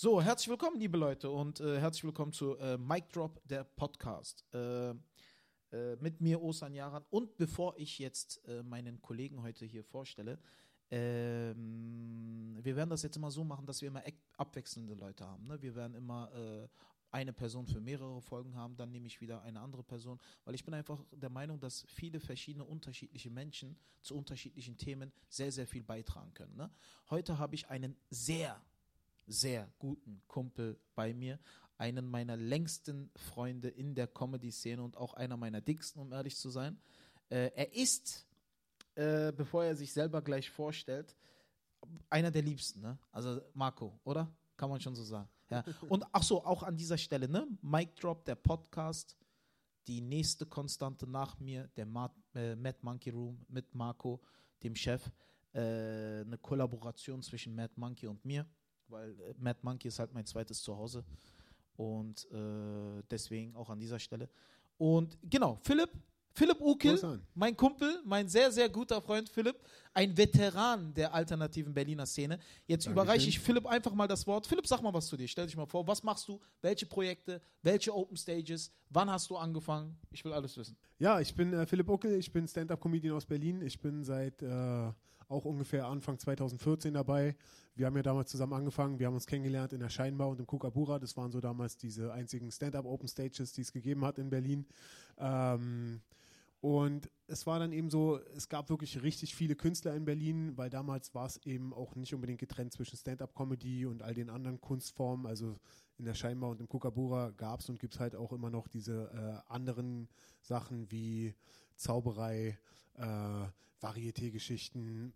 So, herzlich willkommen, liebe Leute, und äh, herzlich willkommen zu äh, Mic Drop, der Podcast. Äh, äh mit mir, Osan Yaran. Und bevor ich jetzt äh, meinen Kollegen heute hier vorstelle, ähm, wir werden das jetzt immer so machen, dass wir immer abwechselnde Leute haben. Ne? Wir werden immer äh, eine Person für mehrere Folgen haben, dann nehme ich wieder eine andere Person, weil ich bin einfach der Meinung, dass viele verschiedene unterschiedliche Menschen zu unterschiedlichen Themen sehr, sehr viel beitragen können. Ne? Heute habe ich einen sehr, sehr guten Kumpel bei mir, einen meiner längsten Freunde in der Comedy-Szene und auch einer meiner dicksten, um ehrlich zu sein. Äh, er ist, äh, bevor er sich selber gleich vorstellt, einer der Liebsten, ne? Also Marco, oder? Kann man schon so sagen. Ja. Und ach so, auch an dieser Stelle, ne? Mic Drop, der Podcast, die nächste Konstante nach mir, der Mad, äh, Mad Monkey Room mit Marco, dem Chef. Äh, eine Kollaboration zwischen Mad Monkey und mir, weil äh, Mad Monkey ist halt mein zweites Zuhause. Und äh, deswegen auch an dieser Stelle. Und genau, Philipp, Philipp Ukil, mein Kumpel, mein sehr, sehr guter Freund Philipp, ein Veteran der alternativen Berliner Szene. Jetzt Dankeschön. überreiche ich Philipp einfach mal das Wort. Philipp, sag mal was zu dir. Stell dich mal vor, was machst du? Welche Projekte? Welche Open Stages? Wann hast du angefangen? Ich will alles wissen. Ja, ich bin äh, Philipp Uckel, ich bin Stand-Up-Comedian aus Berlin. Ich bin seit äh, auch ungefähr Anfang 2014 dabei. Wir haben ja damals zusammen angefangen. Wir haben uns kennengelernt in der Scheinbau und im Kukabura. Das waren so damals diese einzigen Stand-Up-Open Stages, die es gegeben hat in Berlin. Ähm, und es war dann eben so, es gab wirklich richtig viele Künstler in Berlin, weil damals war es eben auch nicht unbedingt getrennt zwischen Stand-up-Comedy und all den anderen Kunstformen. Also in der Scheinbau und im Kukabura gab es und gibt es halt auch immer noch diese äh, anderen Sachen wie Zauberei, äh, Varieté-Geschichten,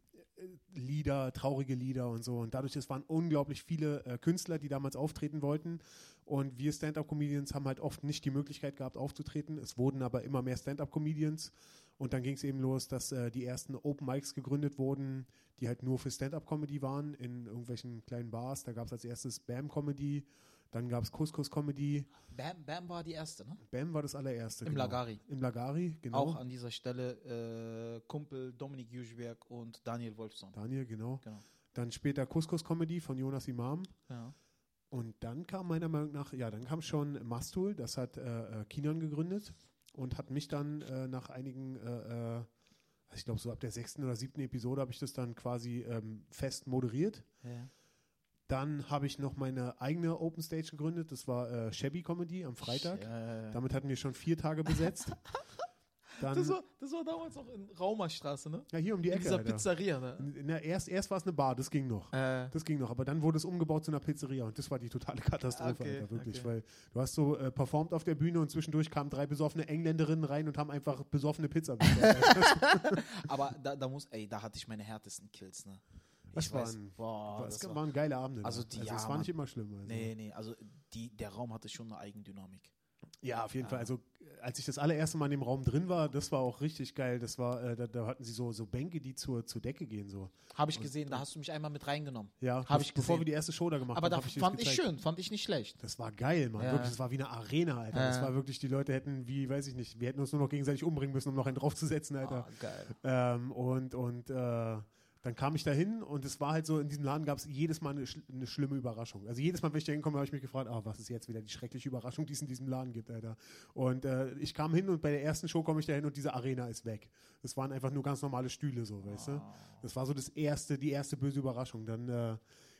Lieder, traurige Lieder und so. Und dadurch, es waren unglaublich viele äh, Künstler, die damals auftreten wollten. Und wir Stand-Up-Comedians haben halt oft nicht die Möglichkeit gehabt, aufzutreten. Es wurden aber immer mehr Stand-Up-Comedians. Und dann ging es eben los, dass äh, die ersten Open Mics gegründet wurden, die halt nur für Stand-Up-Comedy waren, in irgendwelchen kleinen Bars. Da gab es als erstes Bam Comedy, dann gab es Couscous Comedy. Bam, Bam war die erste, ne? Bam war das allererste. Im genau. Lagari. Im Lagari, genau. Auch an dieser Stelle äh, Kumpel Dominik Juschberg und Daniel Wolfson. Daniel, genau. genau. Dann später Couscous Comedy von Jonas Imam. Ja. Und dann kam meiner Meinung nach, ja, dann kam schon Mastul, das hat äh, äh Kinan gegründet und hat mich dann äh, nach einigen, äh, äh also ich glaube so ab der sechsten oder siebten Episode habe ich das dann quasi ähm, fest moderiert. Ja. Dann habe ich noch meine eigene Open Stage gegründet. Das war äh, Shabby Comedy am Freitag. Ja. Damit hatten wir schon vier Tage besetzt. Dann, das, war, das war damals auch in Raumerstraße, ne? Ja, hier um die Ecke. In dieser Alter. Pizzeria, ne? Na, erst erst war es eine Bar, das ging noch. Äh. Das ging noch. Aber dann wurde es umgebaut zu einer Pizzeria und das war die totale Katastrophe, okay, Alter, wirklich. Okay. Weil du hast so äh, performt auf der Bühne und zwischendurch kamen drei besoffene Engländerinnen rein und haben einfach besoffene Pizza Aber da, da muss, ey, da hatte ich meine härtesten Kills, ne? Das, ich waren, boah, das, das waren geile Abende. Also, die, also ja, das war nicht immer schlimm. Also. Nee, nee, also die, der Raum hatte schon eine Eigendynamik. Ja, auf jeden ja. Fall. Also als ich das allererste Mal in dem Raum drin war, das war auch richtig geil. Das war, äh, da, da, hatten sie so, so Bänke, die zur, zur Decke gehen. So. Habe ich gesehen, da hast du mich einmal mit reingenommen. Ja, habe ich bevor wir die erste Show da gemacht Aber haben. Aber da fand ich schön, fand ich nicht schlecht. Das war geil, Mann. Ja. Wirklich, das war wie eine Arena, Alter. Ja. Das war wirklich, die Leute hätten, wie, weiß ich nicht, wir hätten uns nur noch gegenseitig umbringen müssen, um noch einen draufzusetzen, Alter. Oh, geil. Ähm, und, und äh, dann kam ich da hin und es war halt so, in diesem Laden gab es jedes Mal eine, eine, schlimme Überraschung. Also jedes Mal, wenn ich da hinkomme, habe ich mich gefragt, ah, was ist jetzt wieder die schreckliche Überraschung, die es in diesem Laden gibt, Alter. Und äh, ich kam hin und bei der ersten Show komme ich da hin und diese Arena ist weg. Das waren einfach nur ganz normale Stühle, so, weißt du. Das war so das erste, die erste böse Überraschung. Dann, äh,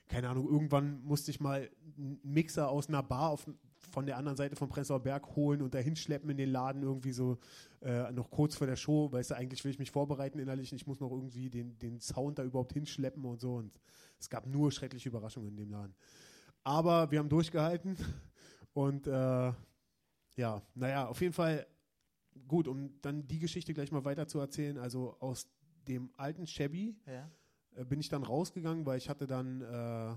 keine Ahnung, irgendwann musste ich mal einen Mixer aus einer Bar auf von der anderen Seite von Prenzlauer Berg holen und dahin schleppen in den Laden irgendwie so äh, noch kurz vor der Show, weißt du, eigentlich will ich mich vorbereiten innerlich, ich muss noch irgendwie den, den Sound da überhaupt hinschleppen und so und es gab nur schreckliche Überraschungen in dem Laden. Aber wir haben durchgehalten und äh, ja, naja, auf jeden Fall gut, um dann die Geschichte gleich mal weiter zu erzählen, also aus dem alten Chevy ja. äh, bin ich dann rausgegangen, weil ich hatte dann äh,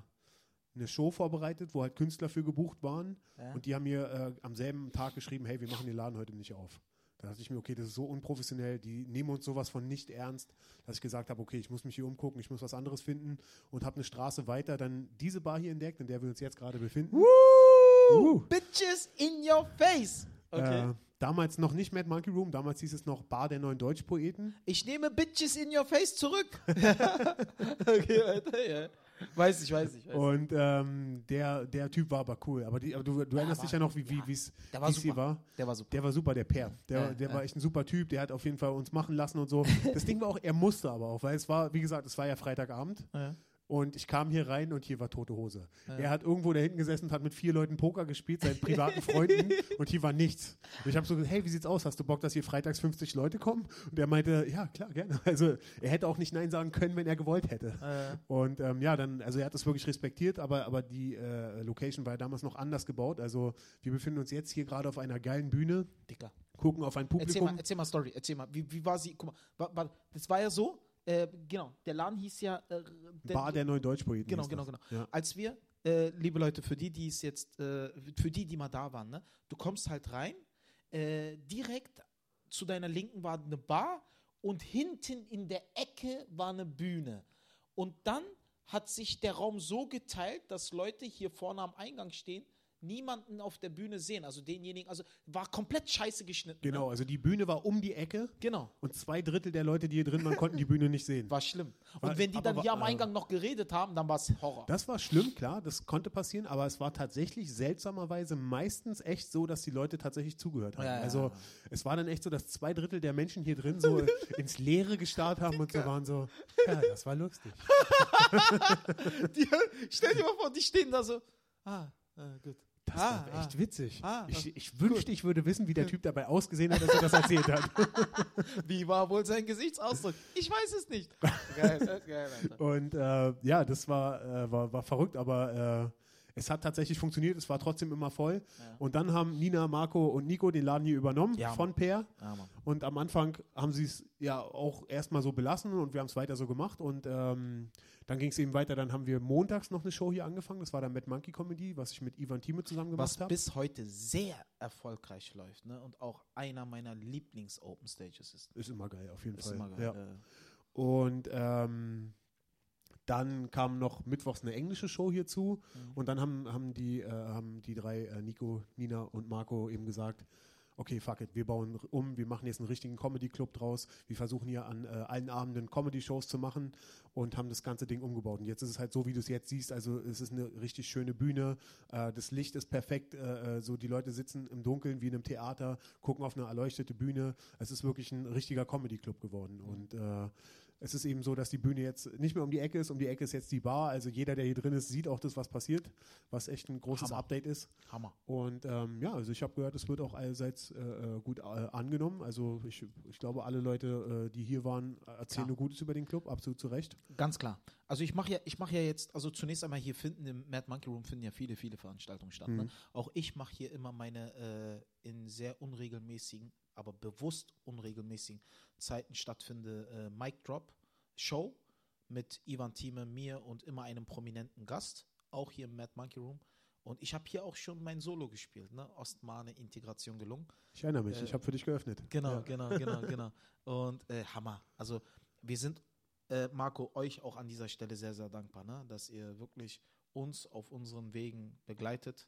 eine Show vorbereitet, wo halt Künstler für gebucht waren. Ja. Und die haben mir äh, am selben Tag geschrieben, hey, wir machen den Laden heute nicht auf. Da dachte ich mir, okay, das ist so unprofessionell, die nehmen uns sowas von nicht ernst, dass ich gesagt habe, okay, ich muss mich hier umgucken, ich muss was anderes finden und habe eine Straße weiter dann diese Bar hier entdeckt, in der wir uns jetzt gerade befinden. Woo! Bitches in your face! Okay. Äh, damals noch nicht Mad Monkey Room, damals hieß es noch Bar der neuen Deutschpoeten. Ich nehme Bitches in your face zurück. okay, weiter, ja. Weiß ich, weiß ich. Weiß und ähm, der, der Typ war aber cool. Aber, die, aber du, du erinnerst dich ja noch, wie wie es ja, hier war. Der war super. Der war super, der Per. Der, der war echt ein super Typ. Der hat auf jeden Fall uns machen lassen und so. Das Ding war auch, er musste aber auch, weil es war, wie gesagt, es war ja Freitagabend. Ja. Und ich kam hier rein und hier war tote Hose. Ja. Er hat irgendwo da hinten gesessen und hat mit vier Leuten Poker gespielt, seinen privaten Freunden, und hier war nichts. Und ich habe so gesagt, hey, wie sieht's aus? Hast du Bock, dass hier freitags 50 Leute kommen? Und er meinte, ja, klar, gerne. Also er hätte auch nicht Nein sagen können, wenn er gewollt hätte. Ja. Und ähm, ja, dann, also er hat das wirklich respektiert, aber, aber die äh, Location war ja damals noch anders gebaut. Also wir befinden uns jetzt hier gerade auf einer geilen Bühne. Dicker. Gucken auf ein Publikum. Erzähl mal, erzähl mal Story, erzähl mal. Wie, wie war sie? Guck mal, war, war, das war ja so, äh, genau, der Laden hieß ja äh, der, Bar der neuen Deutschpoeten. Genau, genau, genau. Ja. Als wir, äh, liebe Leute, für die, die es jetzt, äh, für die, die mal da waren, ne, du kommst halt rein, äh, direkt zu deiner Linken war eine Bar und hinten in der Ecke war eine Bühne. Und dann hat sich der Raum so geteilt, dass Leute hier vorne am Eingang stehen niemanden auf der Bühne sehen. Also denjenigen, also war komplett scheiße geschnitten. Genau, ne? also die Bühne war um die Ecke. Genau. Und zwei Drittel der Leute, die hier drin waren, konnten die Bühne nicht sehen. War schlimm. Und war, wenn die dann hier am Eingang noch geredet haben, dann war es Horror. Das war schlimm, klar, das konnte passieren, aber es war tatsächlich seltsamerweise meistens echt so, dass die Leute tatsächlich zugehört haben. Ja, ja, also ja. es war dann echt so, dass zwei Drittel der Menschen hier drin so ins Leere gestarrt haben und so waren so, ja, das war lustig. die, stell dir mal vor, die stehen da so, ah, ah gut. Das ah, war echt ah, witzig. Ah, ich, ich wünschte, ich würde wissen, wie der Typ dabei ausgesehen hat, als er das erzählt hat. wie war wohl sein Gesichtsausdruck? Ich weiß es nicht. Geil, geil, Und äh, ja, das war, äh, war, war verrückt, aber äh, es hat tatsächlich funktioniert, es war trotzdem immer voll. Ja. Und dann haben Nina, Marco und Nico den Laden hier übernommen ja, von Per. Ja, und am Anfang haben sie es ja auch erstmal so belassen und wir haben es weiter so gemacht. Und ähm, dann ging es eben weiter. Dann haben wir montags noch eine Show hier angefangen. Das war dann Mad Monkey Comedy, was ich mit Ivan Thieme zusammen gemacht habe. Was bis heute sehr erfolgreich läuft ne? und auch einer meiner Lieblings-Open Stages ist. Ist immer geil, auf jeden ist Fall. Immer geil, ja. Und ähm, dann kam noch mittwochs eine englische Show hierzu mhm. und dann haben, haben, die, äh, haben die drei, äh, Nico, Nina und Marco, eben gesagt, okay, fuck it, wir bauen um, wir machen jetzt einen richtigen Comedy-Club draus, wir versuchen hier an äh, allen Abenden Comedy-Shows zu machen und haben das ganze Ding umgebaut. Und jetzt ist es halt so, wie du es jetzt siehst, also es ist eine richtig schöne Bühne, äh, das Licht ist perfekt, äh, äh so die Leute sitzen im Dunkeln wie in einem Theater, gucken auf eine erleuchtete Bühne, es ist wirklich ein richtiger Comedy-Club geworden. Und äh, es ist eben so, dass die Bühne jetzt nicht mehr um die Ecke ist. Um die Ecke ist jetzt die Bar. Also jeder, der hier drin ist, sieht auch das, was passiert, was echt ein großes Hammer. Update ist. Hammer. Und ähm, ja, also ich habe gehört, es wird auch allseits äh, äh, gut äh, angenommen. Also ich, ich glaube, alle Leute, äh, die hier waren, erzählen nur Gutes über den Club, absolut zu Recht. Ganz klar. Also ich mache ja, ich mache ja jetzt, also zunächst einmal hier finden im Mad Monkey Room finden ja viele, viele Veranstaltungen statt. Ne? Mhm. Ne? Auch ich mache hier immer meine äh, in sehr unregelmäßigen, aber bewusst unregelmäßigen Zeiten stattfinde äh, Mic Drop Show mit Ivan Thieme, mir und immer einem prominenten Gast, auch hier im Mad Monkey Room. Und ich habe hier auch schon mein Solo gespielt, ne? Ostmane Integration gelungen. Ich erinnere mich, äh, ich habe für dich geöffnet. Genau, ja. genau, genau, genau. Und äh, Hammer. Also wir sind, äh, Marco, euch auch an dieser Stelle sehr, sehr dankbar, ne? dass ihr wirklich uns auf unseren Wegen begleitet.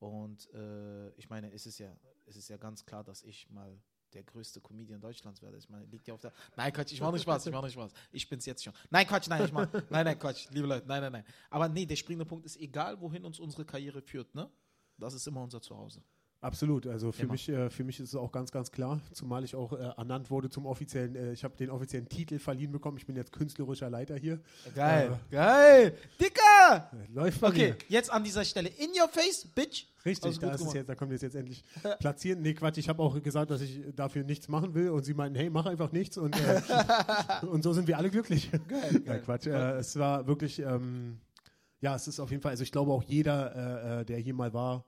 Und äh, ich meine, es ist ja, es ist ja ganz klar, dass ich mal der größte Comedian Deutschlands werde. Ich meine, liegt ja auf der. Nein, Quatsch, ich mache nicht Spaß, ich mache nicht Spaß. Ich bin's jetzt schon. Nein, Quatsch, nein, ich mach. Nein, nein, Quatsch, liebe Leute, nein, nein, nein. Aber nee, der springende Punkt ist, egal wohin uns unsere Karriere führt, ne? Das ist immer unser Zuhause. Absolut, also für mich, äh, für mich ist es auch ganz, ganz klar, zumal ich auch äh, ernannt wurde zum offiziellen, äh, ich habe den offiziellen Titel verliehen bekommen, ich bin jetzt künstlerischer Leiter hier. Geil, äh, geil, Dicker! Läuft bei Okay, mir. jetzt an dieser Stelle, in your face, bitch! Richtig, also da, ist es jetzt, da können wir es jetzt endlich platzieren. Nee, Quatsch, ich habe auch gesagt, dass ich dafür nichts machen will und sie meinten, hey, mach einfach nichts und, äh, und so sind wir alle glücklich. Geil, geil. Quatsch, äh, es war wirklich, ähm, ja, es ist auf jeden Fall, also ich glaube auch jeder, der hier mal war,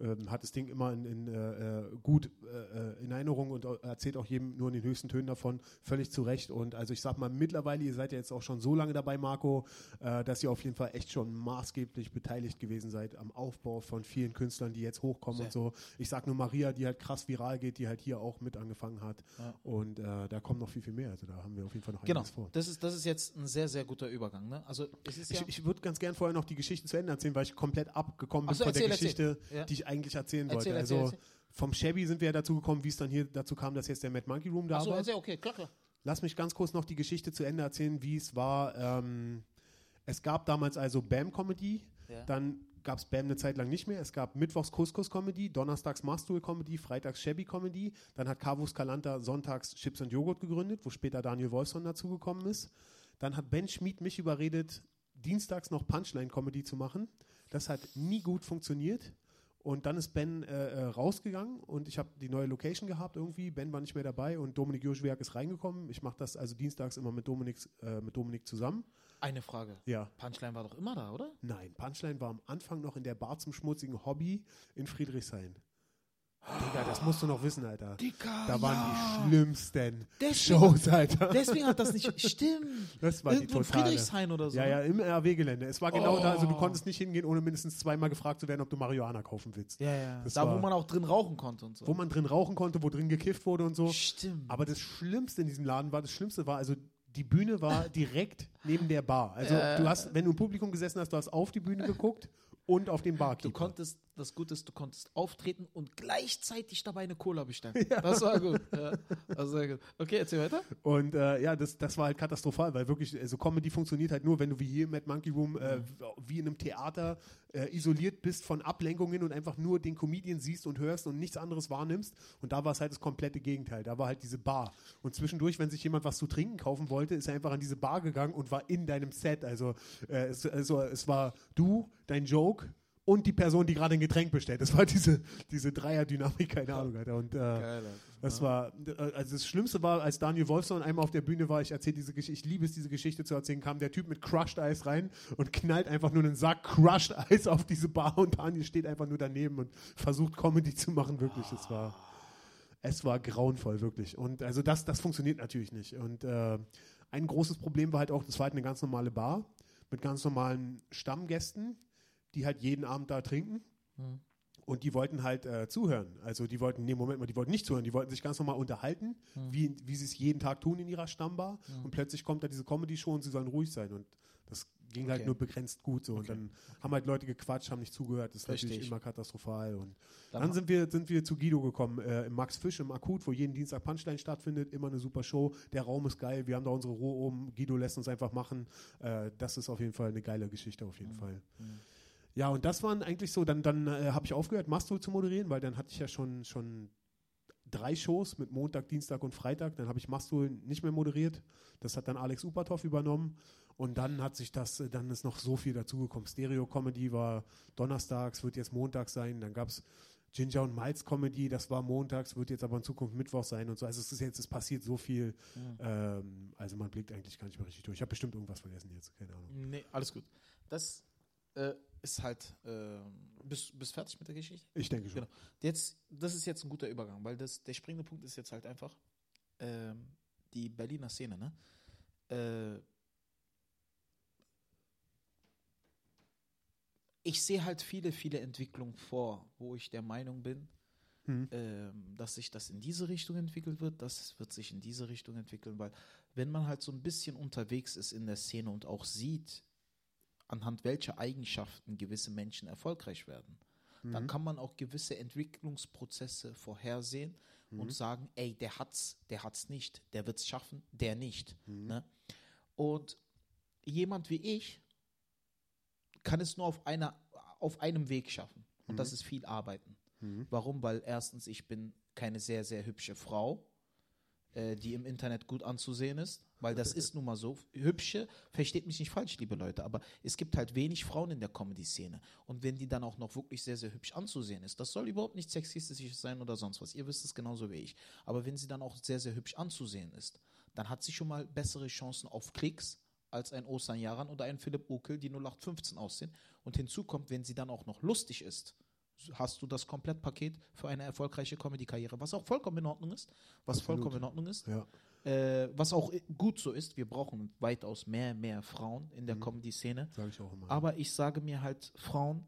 ähm, hat das Ding immer in, in, äh, äh gut äh, in Erinnerung und erzählt auch jedem nur in den höchsten Tönen davon, völlig zu Recht. Und also ich sag mal, mittlerweile, ihr seid ja jetzt auch schon so lange dabei, Marco, äh, dass ihr auf jeden Fall echt schon maßgeblich beteiligt gewesen seid am Aufbau von vielen Künstlern, die jetzt hochkommen Sehr. und so. Ich sag nur Maria, die halt krass viral geht, die halt hier auch mit angefangen hat. Ja. Und äh, da kommt noch viel, viel mehr. Also da haben wir auf jeden Fall noch genau. einiges vor. Das ist, das ist jetzt ein sehr, sehr guter Übergang. Ne? Also es ist ja ich, ich würde ganz gern vorher noch die Geschichte zu Ende erzählen, weil ich komplett abgekommen bin so, von erzähl, der Geschichte, ja. die ich eigentlich erzählen wollte. Erzähl, also erzähl. vom Shabby sind wir ja dazu gekommen, wie es dann hier dazu kam, dass jetzt der Mad Monkey Room da Ach so, war. Erzähl, okay, klar, klar. Lass mich ganz kurz noch die Geschichte zu Ende erzählen, wie es war. Ähm, Es gab damals also Bam Comedy, ja. dann gab es Bam eine Zeit lang nicht mehr. Es gab Mittwochs Couscous Comedy, Donnerstags Mastool Comedy, Freitags Shabby Comedy. Dann hat Carvus Kalanta sonntags Chips und Joghurt gegründet, wo später Daniel Wolfson dazugekommen ist. Dann hat Ben Schmid mich überredet, dienstags noch Punchline Comedy zu machen. Das hat nie gut funktioniert. Und dann ist Ben äh, äh, rausgegangen und ich habe die neue Location gehabt irgendwie. Ben war nicht mehr dabei und Dominik Joschwerk ist reingekommen. Ich mache das also dienstags immer mit Dominik, äh, mit Dominik zusammen. Eine Frage. Ja. Punchline war doch immer da, oder? Nein, Punchline war am Anfang noch in der Bar zum schmutzigen Hobby in Friedrichshain. Digga, das musst du noch wissen, Alter. Digga, da waren ja. die schlimmsten deswegen, Shows, Alter. Deswegen hat das nicht. Stimmt. Das war Irgendwo die totale. Friedrichshain oder so. Ja, ja, im RW-Gelände. Es war genau Oh. da, also du konntest nicht hingehen, ohne mindestens zweimal gefragt zu werden, ob du Marihuana kaufen willst. Ja, ja. Das da, wo man auch drin rauchen konnte und so. Wo man drin rauchen konnte, wo drin gekifft wurde und so. Stimmt. Aber das Schlimmste in diesem Laden war, das Schlimmste war, also die Bühne war direkt neben der Bar. Also Ja. du hast, wenn du im Publikum gesessen hast, du hast auf die Bühne geguckt und auf den Barkeeper. Du konntest, das Gute ist, du konntest auftreten und gleichzeitig dabei eine Cola bestellen. Das war gut. Ja, das war gut. Okay, erzähl weiter. Und äh, ja, das, das war halt katastrophal, weil wirklich, also Comedy funktioniert halt nur, wenn du wie hier im Mad Monkey Room, äh, wie in einem Theater, äh, isoliert bist von Ablenkungen und einfach nur den Comedian siehst und hörst und nichts anderes wahrnimmst. Und da war es halt das komplette Gegenteil. Da war halt diese Bar. Und zwischendurch, wenn sich jemand was zu trinken kaufen wollte, ist er einfach an diese Bar gegangen und war in deinem Set. Also, äh, es, also es war du, dein Joke. Und die Person, die gerade ein Getränk bestellt. Das war diese, diese Dreier-Dynamik, keine Ahnung, Alter. Und äh, das war, also das Schlimmste war, als Daniel Wolfson einmal auf der Bühne war, ich erzähle diese Geschichte, ich liebe es, diese Geschichte zu erzählen, kam der Typ mit Crushed Eis rein und knallt einfach nur einen Sack Crushed Eis auf diese Bar und Daniel steht einfach nur daneben und versucht Comedy zu machen, wirklich. Es war, es war grauenvoll, wirklich. Und also das, das funktioniert natürlich nicht. Und äh, ein großes Problem war halt auch, das war halt eine ganz normale Bar mit ganz normalen Stammgästen, die halt jeden Abend da trinken. Hm. Und die wollten halt äh, zuhören. Also die wollten, nee, Moment mal, die wollten nicht zuhören, die wollten sich ganz normal unterhalten, Hm. wie, wie sie es jeden Tag tun in ihrer Stammbar. Und plötzlich kommt da diese Comedy-Show und sie sollen ruhig sein. Und das ging halt Okay. nur begrenzt gut so. Und dann haben halt Leute gequatscht, haben nicht zugehört. Das ist Versteh natürlich ich. immer katastrophal. Und Dann dann, sind, wir, sind wir zu Guido gekommen, äh, im Max Fisch im Akut, wo jeden Dienstag Punchline stattfindet. Immer eine super Show. Der Raum ist geil. Wir haben da unsere Ruhe oben. Guido lässt uns einfach machen. Äh, das ist auf jeden Fall eine geile Geschichte, auf jeden Fall. Ja, und das waren eigentlich so, dann, dann äh, habe ich aufgehört, Mastro zu moderieren, weil dann hatte ich ja schon, schon drei Shows mit Montag, Dienstag und Freitag. Dann habe ich Mastro nicht mehr moderiert. Das hat dann Alex Upatov übernommen. Und dann hat sich das, äh, dann ist noch so viel dazugekommen. Stereo-Comedy war donnerstags, wird jetzt montags sein. Dann gab es Ginger und Miles Comedy, das war montags, wird jetzt aber in Zukunft Mittwoch sein und so. Also es ist jetzt, es passiert so viel. Ähm, also man blickt eigentlich gar nicht mehr richtig durch. Ich habe bestimmt irgendwas vergessen jetzt, keine Ahnung. Nee, alles gut. Das äh, ist halt. Äh, bist bist fertig mit der Geschichte? Ich denke schon. Genau. Jetzt, das ist jetzt ein guter Übergang, weil das, der springende Punkt ist jetzt halt einfach ähm, die Berliner Szene, ne? Äh, ich sehe halt viele, viele Entwicklungen vor, wo ich der Meinung bin, Mhm. ähm, dass sich das in diese Richtung entwickelt wird, das wird sich in diese Richtung entwickeln, weil wenn man halt so ein bisschen unterwegs ist in der Szene und auch sieht, anhand welcher Eigenschaften gewisse Menschen erfolgreich werden, dann kann man auch gewisse Entwicklungsprozesse vorhersehen und sagen, ey, der hat's, der hat's nicht, der wird's schaffen, der nicht. Ne? Und jemand wie ich kann es nur auf einer, auf einem Weg schaffen. Und das ist viel Arbeiten. Warum? Weil erstens, ich bin keine sehr, sehr hübsche Frau, äh, die im Internet gut anzusehen ist, weil das ist nun mal so. Hübsche, versteht mich nicht falsch, liebe Leute, aber es gibt halt wenig Frauen in der Comedy-Szene. Und wenn die dann auch noch wirklich sehr, sehr hübsch anzusehen ist, das soll überhaupt nicht sexistisch sein oder sonst was. Ihr wisst es genauso wie ich. Aber wenn sie dann auch sehr, sehr hübsch anzusehen ist, dann hat sie schon mal bessere Chancen auf Klicks als ein Osan Yaran oder ein Philipp Okel, die 0815 aussehen. Und hinzu kommt, wenn sie dann auch noch lustig ist, hast du das Komplettpaket für eine erfolgreiche Comedy-Karriere, was auch vollkommen in Ordnung ist, was Absolut. vollkommen in Ordnung ist, Ja. äh, was auch gut so ist. Wir brauchen weitaus mehr, mehr Frauen in der Comedy-Szene. Sage ich auch immer. Aber ich sage mir halt Frauen,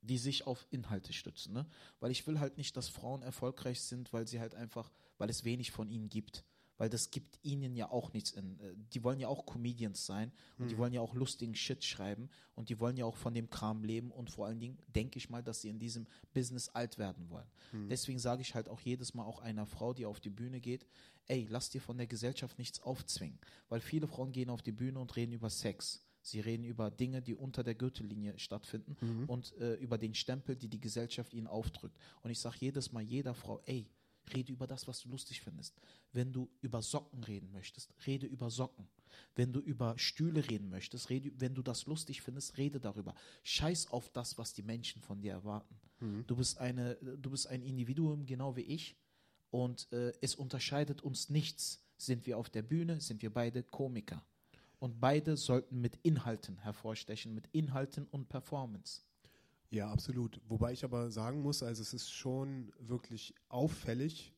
die sich auf Inhalte stützen, ne? Weil ich will halt nicht, dass Frauen erfolgreich sind, weil sie halt einfach, weil es wenig von ihnen gibt. Weil das gibt ihnen ja auch nichts in. äh, Die wollen ja auch Comedians sein und die wollen ja auch lustigen Shit schreiben und die wollen ja auch von dem Kram leben und vor allen Dingen denke ich mal, dass sie in diesem Business alt werden wollen. Deswegen sage ich halt auch jedes Mal auch einer Frau, die auf die Bühne geht, ey, lass dir von der Gesellschaft nichts aufzwingen. Weil viele Frauen gehen auf die Bühne und reden über Sex. Sie reden über Dinge, die unter der Gürtellinie stattfinden mhm. und äh, über den Stempel, die die Gesellschaft ihnen aufdrückt. Und ich sage jedes Mal jeder Frau, ey, rede über das, was du lustig findest. Wenn du über Socken reden möchtest, rede über Socken. Wenn du über Stühle reden möchtest, rede, wenn du das lustig findest, rede darüber. Scheiß auf das, was die Menschen von dir erwarten. Mhm. Du bist eine, du bist ein Individuum, genau wie ich, und äh, es unterscheidet uns nichts. Sind wir auf der Bühne, sind wir beide Komiker. Und beide sollten mit Inhalten hervorstechen, mit Inhalten und Performance. Ja, absolut. Wobei ich aber sagen muss, also es ist schon wirklich auffällig.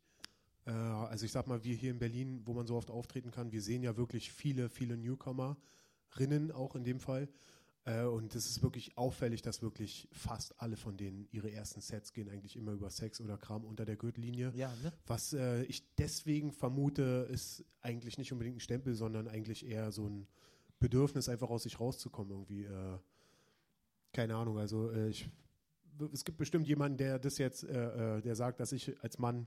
Äh, also ich sag mal, wir hier in Berlin, wo man so oft auftreten kann, wir sehen ja wirklich viele, viele Newcomerinnen auch in dem Fall. Äh, und es ist wirklich auffällig, dass wirklich fast alle von denen ihre ersten Sets gehen eigentlich immer über Sex oder Kram unter der Gürtellinie. Ja, ne? Was äh, ich deswegen vermute, ist eigentlich nicht unbedingt ein Stempel, sondern eigentlich eher so ein Bedürfnis, einfach aus sich rauszukommen irgendwie. Äh, keine Ahnung, also äh, ich, es gibt bestimmt jemanden, der das jetzt, äh, äh, der sagt, dass ich als Mann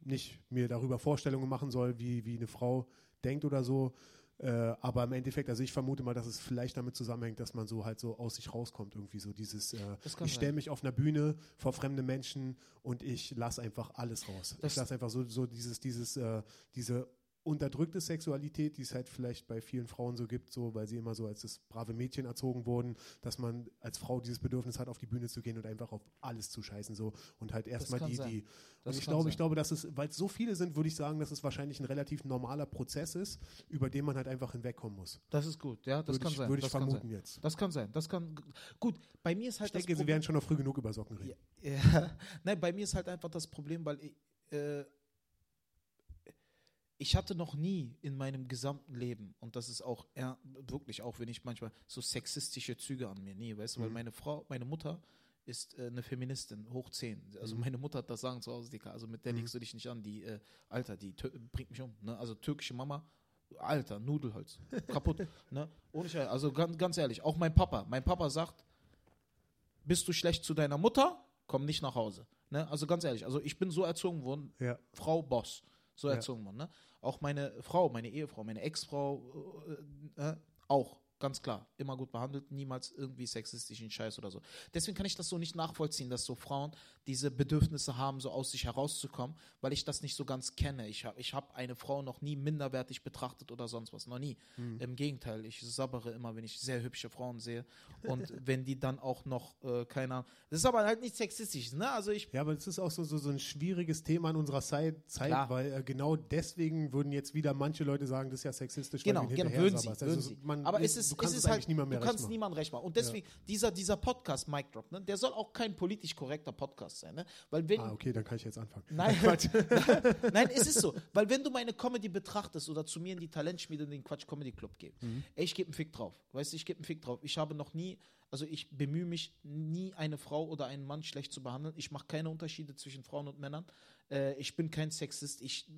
nicht mir darüber Vorstellungen machen soll, wie, wie eine Frau denkt oder so. Äh, aber im Endeffekt, also ich vermute mal, dass es vielleicht damit zusammenhängt, dass man so halt so aus sich rauskommt, irgendwie so dieses, äh, ich stelle mich auf einer Bühne vor fremde Menschen und ich lasse einfach alles raus. Das ich lasse einfach so, so dieses, dieses, äh, diese unterdrückte Sexualität, die es halt vielleicht bei vielen Frauen so gibt, so weil sie immer so als das brave Mädchen erzogen wurden, dass man als Frau dieses Bedürfnis hat, auf die Bühne zu gehen und einfach auf alles zu scheißen so und halt erstmal die, sein. die und ich glaube, sein. ich glaube, dass es, weil es so viele sind, würde ich sagen, dass es wahrscheinlich ein relativ normaler Prozess ist, über den man halt einfach hinwegkommen muss. Das ist gut, ja, das würde kann ich, sein. Würde ich das vermuten jetzt. Das kann sein, das kann, gut, bei mir ist halt Ich denke, Sie werden schon noch früh genug über Socken reden. Ja, ja. Nein, bei mir ist halt einfach das Problem, weil ich, äh, ich hatte noch nie in meinem gesamten Leben, und das ist auch eher, wirklich auch, wenn ich manchmal so sexistische Züge an mir, nie, weißt du, mhm. weil meine Frau, meine Mutter ist äh, eine Feministin, hoch 10. Also mhm. meine Mutter hat das sagen zu Hause, Dicker, also mit der mhm. legst du dich nicht an, die, äh, Alter, die bringt mich um, ne? also türkische Mama, Alter, Nudelholz, kaputt, ne? Ohne Scheiß, also ganz, ganz ehrlich, auch mein Papa, mein Papa sagt, bist du schlecht zu deiner Mutter, komm nicht nach Hause, ne? Also ganz ehrlich, also ich bin so erzogen worden, ja. Frau Boss, so erzogen worden, ne? Auch meine Frau, meine Ehefrau, meine Ex-Frau äh, äh, auch ganz klar, immer gut behandelt, niemals irgendwie sexistischen Scheiß oder so. Deswegen kann ich das so nicht nachvollziehen, dass so Frauen diese Bedürfnisse haben, so aus sich herauszukommen, weil ich das nicht so ganz kenne. Ich habe ich hab eine Frau noch nie minderwertig betrachtet oder sonst was, noch nie. Mhm. Im Gegenteil, ich sabbere immer, wenn ich sehr hübsche Frauen sehe und wenn die dann auch noch, äh, keine Ahnung, das ist aber halt nicht sexistisch, ne? Also ich ja, aber das ist auch so, so, so ein schwieriges Thema in unserer Zeit, Zeit weil äh, genau deswegen würden jetzt wieder manche Leute sagen, das ist ja sexistisch. Genau, genau würden sie, also, würden sie. Man, aber es ist du kannst es ist halt, niemand mehr du kannst niemandem recht machen. Und deswegen, ja. dieser, dieser Podcast, Mic Drop, ne, der soll auch kein politisch korrekter Podcast sein. Ne? Weil wenn, ah, okay, dann kann ich jetzt anfangen. Nein, nein, es ist so. Weil wenn du meine Comedy betrachtest oder zu mir in die Talentschmiede in den Quatsch Comedy Club gehst, mhm. ey, ich gebe einen Fick drauf. Weißt du, ich gebe einen Fick drauf. Ich habe noch nie also ich bemühe mich nie, eine Frau oder einen Mann schlecht zu behandeln. Ich mache keine Unterschiede zwischen Frauen und Männern. Äh, ich bin kein Sexist. Ich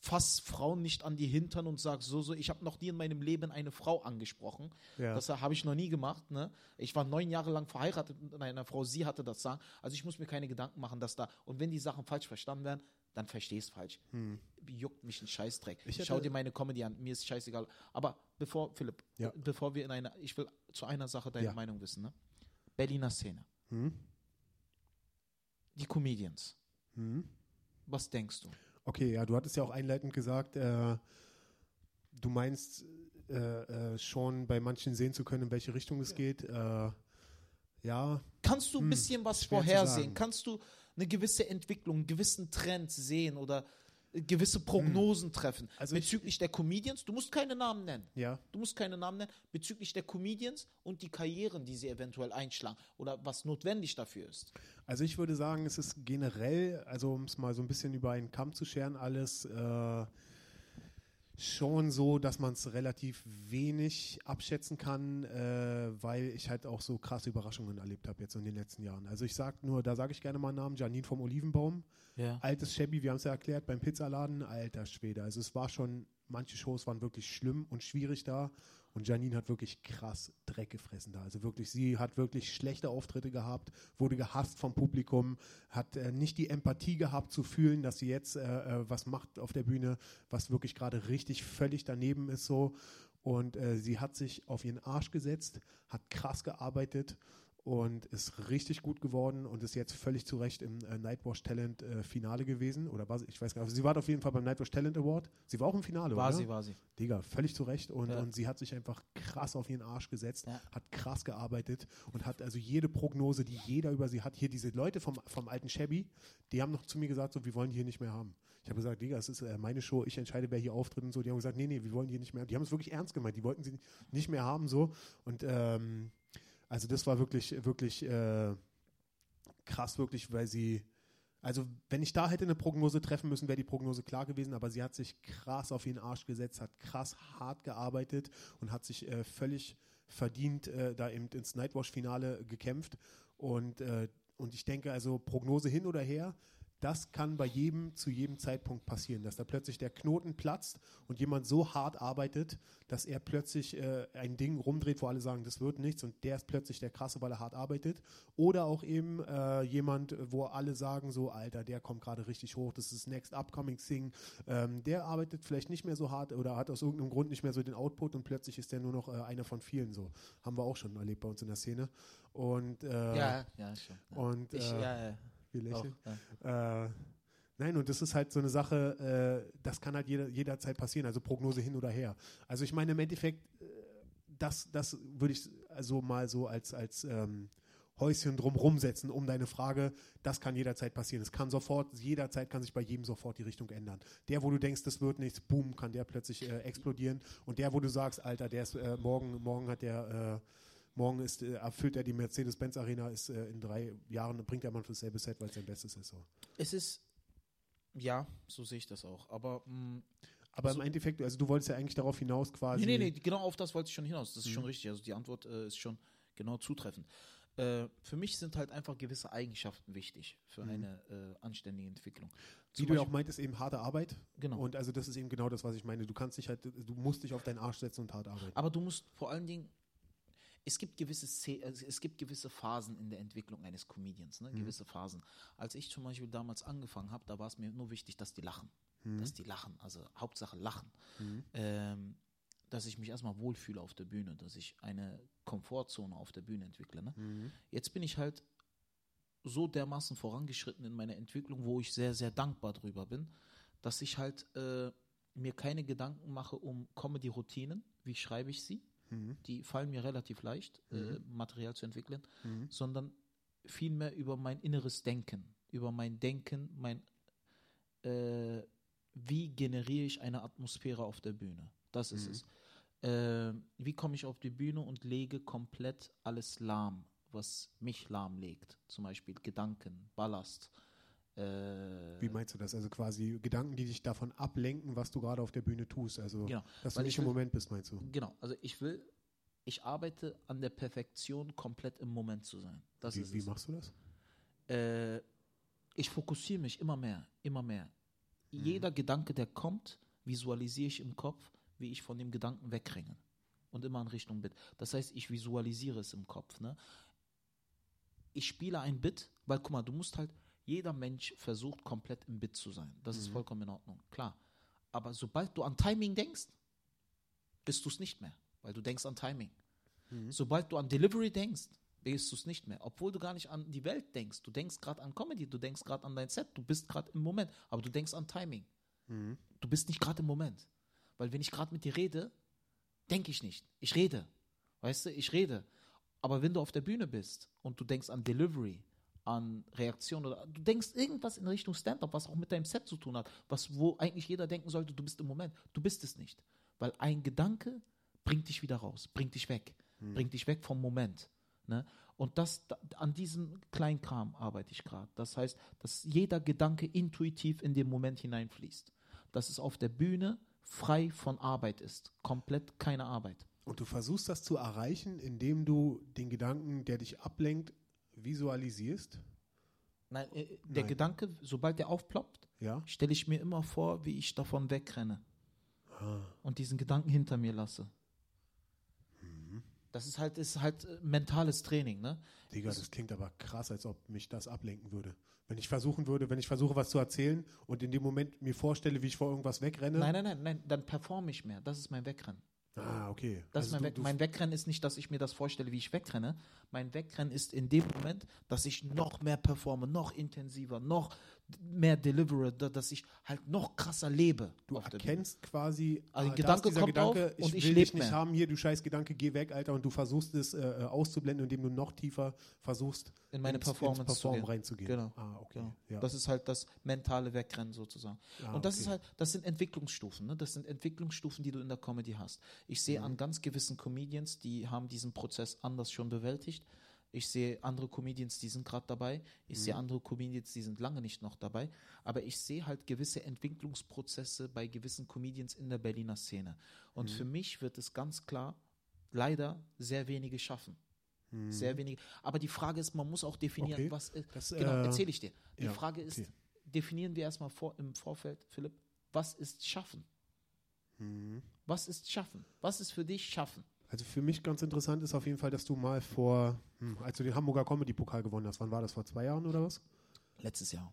fasse Frauen nicht an die Hintern und sage so, so. Ich habe noch nie in meinem Leben eine Frau angesprochen. Ja. Das habe ich noch nie gemacht. Ne? Ich war neun Jahre lang verheiratet mit einer Frau. Sie hatte das sagen. Also ich muss mir keine Gedanken machen, dass da. Und wenn die Sachen falsch verstanden werden, dann verstehst falsch. Hm. Juckt mich ein Scheißdreck. Ich Schau dir meine Comedy an, mir ist scheißegal. Aber bevor, Philipp, ja. bevor wir in eine, ich will zu einer Sache deine ja. Meinung wissen. Ne? Berliner Szene. Hm? Die Comedians. Hm? Was denkst du? Okay, ja, du hattest ja auch einleitend gesagt, äh, du meinst äh, äh, schon bei manchen sehen zu können, in welche Richtung es ja. geht. Äh, ja. Kannst du ein hm, bisschen was vorhersehen? Kannst du eine gewisse Entwicklung, einen gewissen Trend sehen oder gewisse Prognosen hm. treffen. Also bezüglich der Comedians, du musst keine Namen nennen. Ja. Du musst keine Namen nennen. Bezüglich der Comedians und die Karrieren, die sie eventuell einschlagen oder was notwendig dafür ist. Also ich würde sagen, es ist generell, also um es mal so ein bisschen über einen Kamm zu scheren, alles äh, schon so, dass man es relativ wenig abschätzen kann, äh, weil ich halt auch so krasse Überraschungen erlebt habe jetzt in den letzten Jahren. Also ich sag nur, da sage ich gerne mal einen Namen, Janine vom Olivenbaum. Ja. Altes Shabby, wir haben es ja erklärt, beim Pizzaladen, alter Schwede. Also es war schon, manche Shows waren wirklich schlimm und schwierig da. Und Janine hat wirklich krass Dreck gefressen da. Also wirklich, sie hat wirklich schlechte Auftritte gehabt, wurde gehasst vom Publikum, hat äh, nicht die Empathie gehabt zu fühlen, dass sie jetzt äh, äh was macht auf der Bühne, was wirklich gerade richtig völlig daneben ist so. Und äh, sie hat sich auf ihren Arsch gesetzt, hat krass gearbeitet und ist richtig gut geworden und ist jetzt völlig zu Recht im äh, Nightwash Talent äh, Finale gewesen. Oder war sie, ich weiß gar nicht, sie war auf jeden Fall beim Nightwash Talent Award. Sie war auch im Finale, war oder? sie, war sie. Digga, völlig zu Recht und, ja. und sie hat sich einfach krass auf ihren Arsch gesetzt, ja. hat krass gearbeitet und hat also jede Prognose, die jeder über sie hat, hier diese Leute vom, vom alten Shabby, die haben noch zu mir gesagt, so, wir wollen die hier nicht mehr haben. Ich habe gesagt, Digga, es ist äh, meine Show, ich entscheide, wer hier auftritt und so. Die haben gesagt, nee, nee, wir wollen die hier nicht mehr haben. Die haben es wirklich ernst gemeint, die wollten sie nicht mehr haben, so. Und ähm, also das war wirklich, wirklich äh, krass, wirklich, weil sie, also wenn ich da hätte eine Prognose treffen müssen, wäre die Prognose klar gewesen, aber sie hat sich krass auf ihren Arsch gesetzt, hat krass hart gearbeitet und hat sich äh, völlig verdient äh, da eben ins Nightwash-Finale gekämpft. Und, äh, und ich denke, also Prognose hin oder her, das kann bei jedem zu jedem Zeitpunkt passieren, dass da plötzlich der Knoten platzt und jemand so hart arbeitet, dass er plötzlich äh, ein Ding rumdreht, wo alle sagen, das wird nichts und der ist plötzlich der krasse, weil er hart arbeitet. Oder auch eben äh, jemand, wo alle sagen so, Alter, der kommt gerade richtig hoch, das ist Next Upcoming Thing. Ähm, der arbeitet vielleicht nicht mehr so hart oder hat aus irgendeinem Grund nicht mehr so den Output und plötzlich ist der nur noch äh, einer von vielen so. Haben wir auch schon erlebt bei uns in der Szene. Und, äh, ja, ja, schon. Und, ich, äh, ja, ja lächeln. Auch, ja. äh, nein, und das ist halt so eine Sache, äh, das kann halt jeder, jederzeit passieren, also Prognose hin oder her. Also ich meine, im Endeffekt, äh, das, das würde ich also mal so als, als ähm, Häuschen drumrum setzen, um deine Frage, das kann jederzeit passieren. Es kann sofort, jederzeit kann sich bei jedem sofort die Richtung ändern. Der, wo du denkst, das wird nichts, boom, kann der plötzlich äh, explodieren. Und der, wo du sagst, Alter, der ist äh, morgen, morgen hat der äh, Morgen ist, äh, erfüllt er die Mercedes-Benz Arena, ist äh, in drei Jahren, bringt er mal für dasselbe Set, weil es sein Bestes ist. So. Es ist, ja, so sehe ich das auch. Aber, mh, mm, aber also, im Endeffekt, also du wolltest ja eigentlich darauf hinaus quasi. Nee, nee, nee, genau auf das wollte ich schon hinaus. Das ist mhm. schon richtig. Also die Antwort äh, ist schon genau zutreffend. Äh, für mich sind halt einfach gewisse Eigenschaften wichtig für mhm. eine äh, anständige Entwicklung. Wie Zum du ja auch meintest, eben harte Arbeit. Genau. Und also das ist eben genau das, was ich meine. Du kannst dich halt, du musst dich auf deinen Arsch setzen und hart arbeiten. Aber du musst vor allen Dingen es gibt gewisse es gibt gewisse Phasen in der Entwicklung eines Comedians, ne? Mhm. gewisse Phasen. Als ich zum Beispiel damals angefangen habe, da war es mir nur wichtig, dass die lachen, mhm. dass die lachen, also Hauptsache lachen, mhm. ähm, dass ich mich erstmal wohlfühle auf der Bühne, dass ich eine Komfortzone auf der Bühne entwickle. Ne? Mhm. Jetzt bin ich halt so dermaßen vorangeschritten in meiner Entwicklung, wo ich sehr sehr dankbar drüber bin, dass ich halt äh, mir keine Gedanken mache um Comedy-Routinen, wie schreibe ich sie, mhm. die fallen mir relativ leicht, äh, mhm. äh, Material zu entwickeln, mhm. sondern vielmehr über mein inneres Denken, über mein Denken, mein äh, wie generiere ich eine Atmosphäre auf der Bühne. Das ist mhm. es. Äh, wie komme ich auf die Bühne und lege komplett alles lahm, was mich lahmlegt. Zum Beispiel Gedanken, Ballast, Wie meinst du das? Also quasi Gedanken, die dich davon ablenken, was du gerade auf der Bühne tust. Also, genau, dass du nicht will, im Moment bist, meinst du? Genau. Also ich will, ich arbeite an der Perfektion, komplett im Moment zu sein. Das wie, wie machst du das? Äh, ich fokussiere mich immer mehr, immer mehr. Mhm. Jeder Gedanke, der kommt, visualisiere ich im Kopf, wie ich von dem Gedanken wegrenne. Und immer in Richtung Bit. Das heißt, ich visualisiere es im Kopf. Ne? Ich spiele ein Bit, weil guck mal, du musst halt, jeder Mensch versucht komplett im Bit zu sein. Das mhm. ist vollkommen in Ordnung, klar. Aber sobald du an Timing denkst, bist du es nicht mehr, weil du denkst an Timing. Mhm. Sobald du an Delivery denkst, bist du es nicht mehr, obwohl du gar nicht an die Welt denkst. Du denkst gerade an Comedy, du denkst gerade an dein Set, du bist gerade im Moment, aber du denkst an Timing. Mhm. Du bist nicht gerade im Moment. Weil wenn ich gerade mit dir rede, denke ich nicht. Ich rede. Weißt du, ich rede. Aber wenn du auf der Bühne bist und du denkst an Delivery, an Reaktion oder du denkst irgendwas in Richtung Stand-up, was auch mit deinem Set zu tun hat, was wo eigentlich jeder denken sollte, du bist im Moment. Du bist es nicht, weil ein Gedanke bringt dich wieder raus, bringt dich weg, hm. bringt dich weg vom Moment. Ne? Und das, an diesem kleinen Kram arbeite ich gerade. Das heißt, dass jeder Gedanke intuitiv in den Moment hineinfließt. Dass es auf der Bühne frei von Arbeit ist. Komplett keine Arbeit. Und du versuchst das zu erreichen, indem du den Gedanken, der dich ablenkt, visualisierst? Nein, äh, der Nein. Gedanke, sobald der aufploppt, ja? stelle ich mir immer vor, wie ich davon wegrenne. Ah. Und diesen Gedanken hinter mir lasse. Mhm. Das ist halt, ist halt äh, mentales Training, ne? Digga, das, das klingt aber krass, als ob mich das ablenken würde. Wenn ich versuchen würde, wenn ich versuche, was zu erzählen und in dem Moment mir vorstelle, wie ich vor irgendwas wegrenne. Nein, nein, nein, nein, dann performe ich mehr. Das ist mein Wegrennen. Ah, okay. Das also mein, du, mein Wegrennen ist nicht, dass ich mir das vorstelle, wie ich wegrenne. Mein Wegrennen ist in dem Moment, dass ich noch mehr performe, noch intensiver, noch mehr delivere, dass ich halt noch krasser lebe. Du erkennst quasi, also ah, Gedanke kommt Gedanke, auf ich und ich lebe nicht mehr. haben hier, du scheiß Gedanke, geh weg, Alter, und du versuchst es äh, äh auszublenden, indem du noch tiefer versuchst, in meine ins, Performance ins Perform reinzugehen. Genau. Ah, okay. Genau. Ja. Das ist halt das mentale Wegrennen sozusagen. Ah, und das okay. ist halt, das sind Entwicklungsstufen, ne? Das sind Entwicklungsstufen, die du in der Comedy hast. Ich sehe mhm. an ganz gewissen Comedians, die haben diesen Prozess anders schon bewältigt ich sehe andere Comedians, die sind gerade dabei. Ich mhm. sehe andere Comedians, die sind lange nicht noch dabei. Aber ich sehe halt gewisse Entwicklungsprozesse bei gewissen Comedians in der Berliner Szene. Und mhm. für mich wird es ganz klar leider sehr wenige schaffen. Mhm. Sehr wenige. Aber die Frage ist, man muss auch definieren, okay. was ist. Das, genau, äh, erzähle ich dir. Die ja, Frage ist, okay. definieren wir erstmal vor, im Vorfeld, Philipp, was ist Schaffen? Mhm. Was ist Schaffen? Was ist für dich Schaffen? Also für mich ganz interessant ist auf jeden Fall, dass du mal vor, hm, als du den Hamburger Comedy-Pokal gewonnen hast, wann war das, vor zwei Jahren oder was? Letztes Jahr.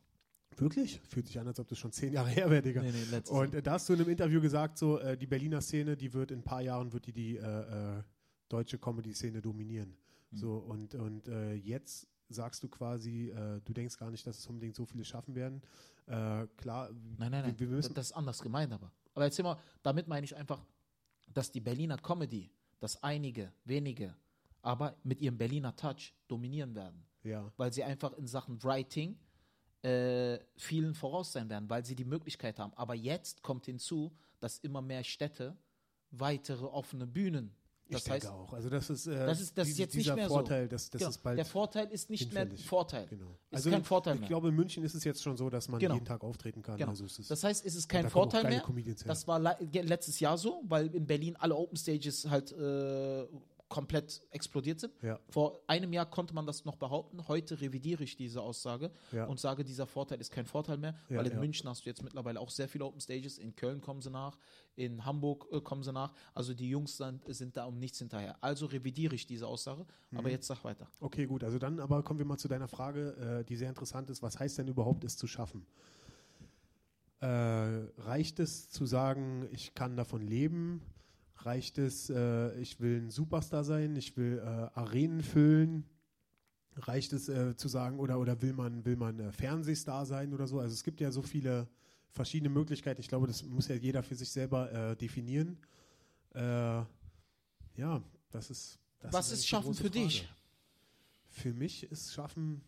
Wirklich? Fühlt sich an, als ob das schon zehn Jahre her wäre, Digga. Nee, nee, letztes Und äh, da hast du in einem Interview gesagt, so äh, die Berliner Szene, die wird in ein paar Jahren wird die die äh, äh deutsche Comedy-Szene dominieren. Mhm. So und und äh, jetzt sagst du quasi, äh, du denkst gar nicht, dass es unbedingt so viele schaffen werden. klar. Nein, nein, nein. Wir, wir das ist anders gemeint, aber. Aber erzähl mal, damit meine ich einfach, dass die Berliner Comedy dass einige, wenige, aber mit ihrem Berliner Touch dominieren werden. Ja. Weil sie einfach in Sachen Writing äh, vielen voraus sein werden, weil sie die Möglichkeit haben. Aber jetzt kommt hinzu, dass immer mehr Städte weitere offene Bühnen das ich heißt, auch. Also das ist, äh, das ist, das ist jetzt nicht mehr Vorteil, so. Das, das genau. ist bald Der Vorteil ist nicht hinfällig. mehr Vorteil. Genau. Also ist kein Vorteil ich mehr. glaube, in München ist es jetzt schon so, dass man genau. jeden Tag auftreten kann. Genau. Also das heißt, es ist kein Vorteil mehr. Das war letztes Jahr so, weil in Berlin alle Open Stages halt äh, komplett explodiert sind. Ja. Vor einem Jahr konnte man das noch behaupten. Heute revidiere ich diese Aussage ja. und sage, dieser Vorteil ist kein Vorteil mehr, ja, weil in München hast du jetzt mittlerweile auch sehr viele Open Stages. In Köln kommen sie nach, in Hamburg äh, kommen sie nach. Also die Jungs sind, sind, da um nichts hinterher. Also revidiere ich diese Aussage. Mhm. Aber jetzt sag weiter. Okay, gut. Also dann aber kommen wir mal zu deiner Frage, äh, die sehr interessant ist. Was heißt denn überhaupt, es zu schaffen? Äh, reicht es zu sagen, ich kann davon leben? Reicht es, äh, ich will ein Superstar sein, ich will äh, Arenen füllen? Reicht es äh, zu sagen, oder, oder will man, will man äh, Fernsehstar sein oder so? Also es gibt ja so viele verschiedene Möglichkeiten. Ich glaube, das muss ja jeder für sich selber äh, definieren. Äh, ja, das ist. Das Was ist, ist Schaffen für Frage. dich? Für mich ist Schaffen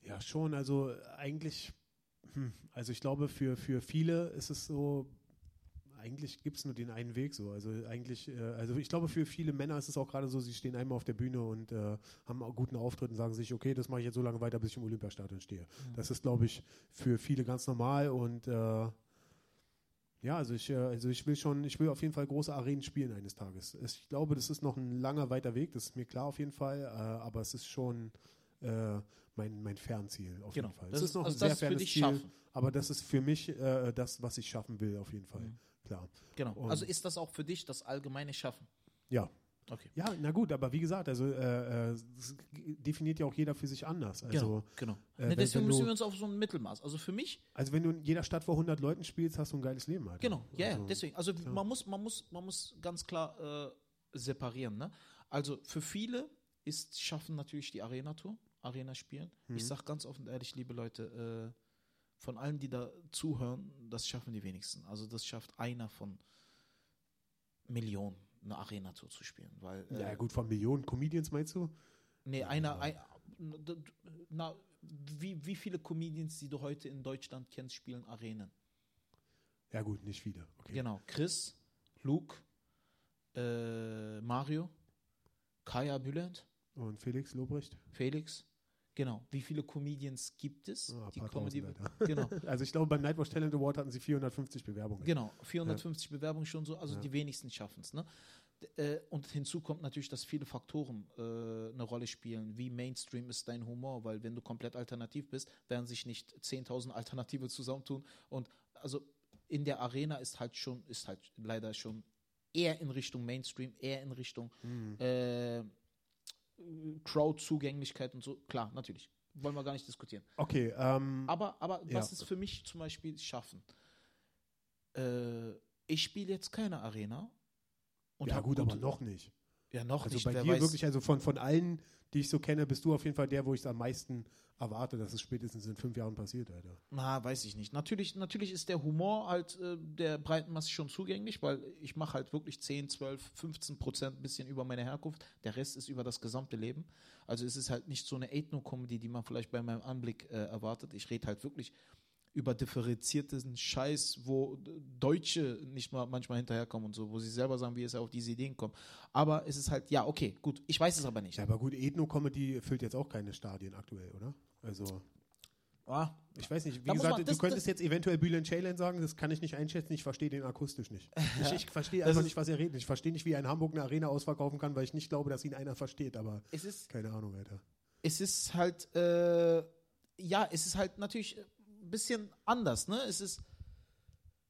ja schon, also eigentlich, hm, also ich glaube, für, für viele ist es so, eigentlich gibt es nur den einen Weg so. Also eigentlich, äh, also ich glaube, für viele Männer ist es auch gerade so, sie stehen einmal auf der Bühne und äh, haben einen guten Auftritt und sagen sich, okay, das mache ich jetzt so lange weiter, bis ich im Olympiastadion stehe. Mhm. Das ist, glaube ich, für viele ganz normal und äh, ja, also ich, äh, also ich will schon, ich will auf jeden Fall große Arenen spielen eines Tages. Ich glaube, das ist noch ein langer, weiter Weg, das ist mir klar auf jeden Fall, äh, aber es ist schon äh, mein, mein Fernziel auf genau. jeden Fall. Das es ist noch also ein sehr fernes Ziel, schaffen. aber das ist für mich das, was ich schaffen will auf jeden Fall. Mhm klar. Genau. Und also ist das auch für dich das allgemeine Schaffen? Ja. Okay. Ja, na gut, aber wie gesagt, also äh, definiert ja auch jeder für sich anders. Also, genau, genau. Äh, deswegen müssen wir uns auf so ein Mittelmaß. Also für mich. Also wenn du in jeder Stadt vor 100 Leuten spielst, hast du ein geiles Leben. Halt. Genau, ja, also, deswegen. Also klar. man muss, man muss, man muss ganz klar äh, separieren. Ne? Also für viele ist Schaffen natürlich die Arena-Tour, Arena spielen. Mhm. Ich sage ganz offen ehrlich, liebe Leute, äh, von allen, die da zuhören, das schaffen die wenigsten. Also das schafft einer von Millionen, eine Arena-Tour zu spielen. Weil, äh, ja gut, von Millionen Comedians meinst du? Nee, einer, ein, na, wie, wie viele Comedians, die du heute in Deutschland kennst, spielen Arenen? Ja gut, nicht viele. Okay. Genau, Chris, Luke, äh, Mario, Kaya Bülent. Und Felix Lobrecht. Felix. Genau. Wie viele Comedians gibt es? Oh, die Comedy genau. Also ich glaube, beim Nightwatch Talent Award hatten sie 450 Bewerbungen. Genau, 450 ja. Bewerbungen schon so, also ja. die wenigsten schaffen es. Ne? Äh, und hinzu kommt natürlich, dass viele Faktoren äh, eine Rolle spielen. Wie Mainstream ist dein Humor? Weil wenn du komplett alternativ bist, werden sich nicht 10.000 Alternative zusammentun. Und also in der Arena ist halt schon, ist halt leider schon eher in Richtung Mainstream, eher in Richtung mhm. äh, Crowd-Zugänglichkeit und so, klar, natürlich. Wollen wir gar nicht diskutieren. Okay. Ähm, aber aber ja. was ist für mich zum Beispiel Schaffen? Äh, ich spiele jetzt keine Arena. ja gut, aber noch nicht. Ja, noch also nicht. bei wer dir weiß. wirklich, also von, von allen, die ich so kenne, bist du auf jeden Fall der, wo ich es am meisten erwarte, dass es spätestens in fünf Jahren passiert, Alter. Na, weiß ich nicht. Natürlich, natürlich ist der Humor halt äh, der breiten Masse schon zugänglich, weil ich mache halt wirklich 10, 12, 15 Prozent ein bisschen über meine Herkunft. Der Rest ist über das gesamte Leben. Also es ist halt nicht so eine Ethno-Comedy, die man vielleicht bei meinem Anblick äh, erwartet. Ich rede halt wirklich über differenzierten Scheiß, wo Deutsche nicht mal manchmal hinterherkommen und so, wo sie selber sagen, wie es auf diese Ideen kommen. Aber es ist halt, ja, okay, gut. Ich weiß es aber nicht. Ja, aber gut, Ethno-Comedy füllt jetzt auch keine Stadien aktuell, oder? Also, Ah, ich weiß nicht, wie Da gesagt, man- das- du könntest jetzt eventuell Bülent Ceylan sagen, das kann ich nicht einschätzen, ich verstehe den akustisch nicht. Ich, ich verstehe einfach nicht, was er redet. Ich verstehe nicht, wie er in Hamburg eine Arena ausverkaufen kann, weil ich nicht glaube, dass ihn einer versteht, aber es ist, keine Ahnung, Alter. es ist halt, äh, ja, es ist halt natürlich bisschen anders, ne? Es ist,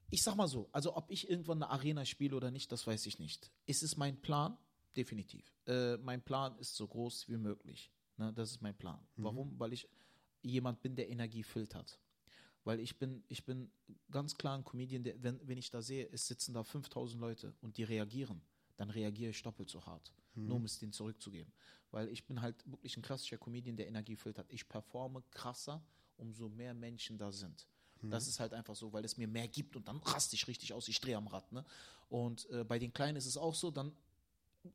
ich sag mal so, also ob ich irgendwann eine Arena spiele oder nicht, das weiß ich nicht. Ist es mein Plan? Definitiv. Äh, mein Plan ist so groß wie möglich. Ne? Das ist mein Plan. Warum? Weil ich jemand bin, der Energie filtert. Weil ich bin, ich bin ganz klar ein Comedian, der, wenn, wenn ich da sehe, es sitzen da 5000 Leute und die reagieren, dann reagiere ich doppelt so hart, nur um es denen zurückzugeben. Weil ich bin halt wirklich ein klassischer Comedian, der Energie filtert. Ich performe krasser, umso mehr Menschen da sind. Das ist halt einfach so, weil es mir mehr gibt und dann raste ich richtig aus, ich drehe am Rad. Ne? Und äh, bei den Kleinen ist es auch so, dann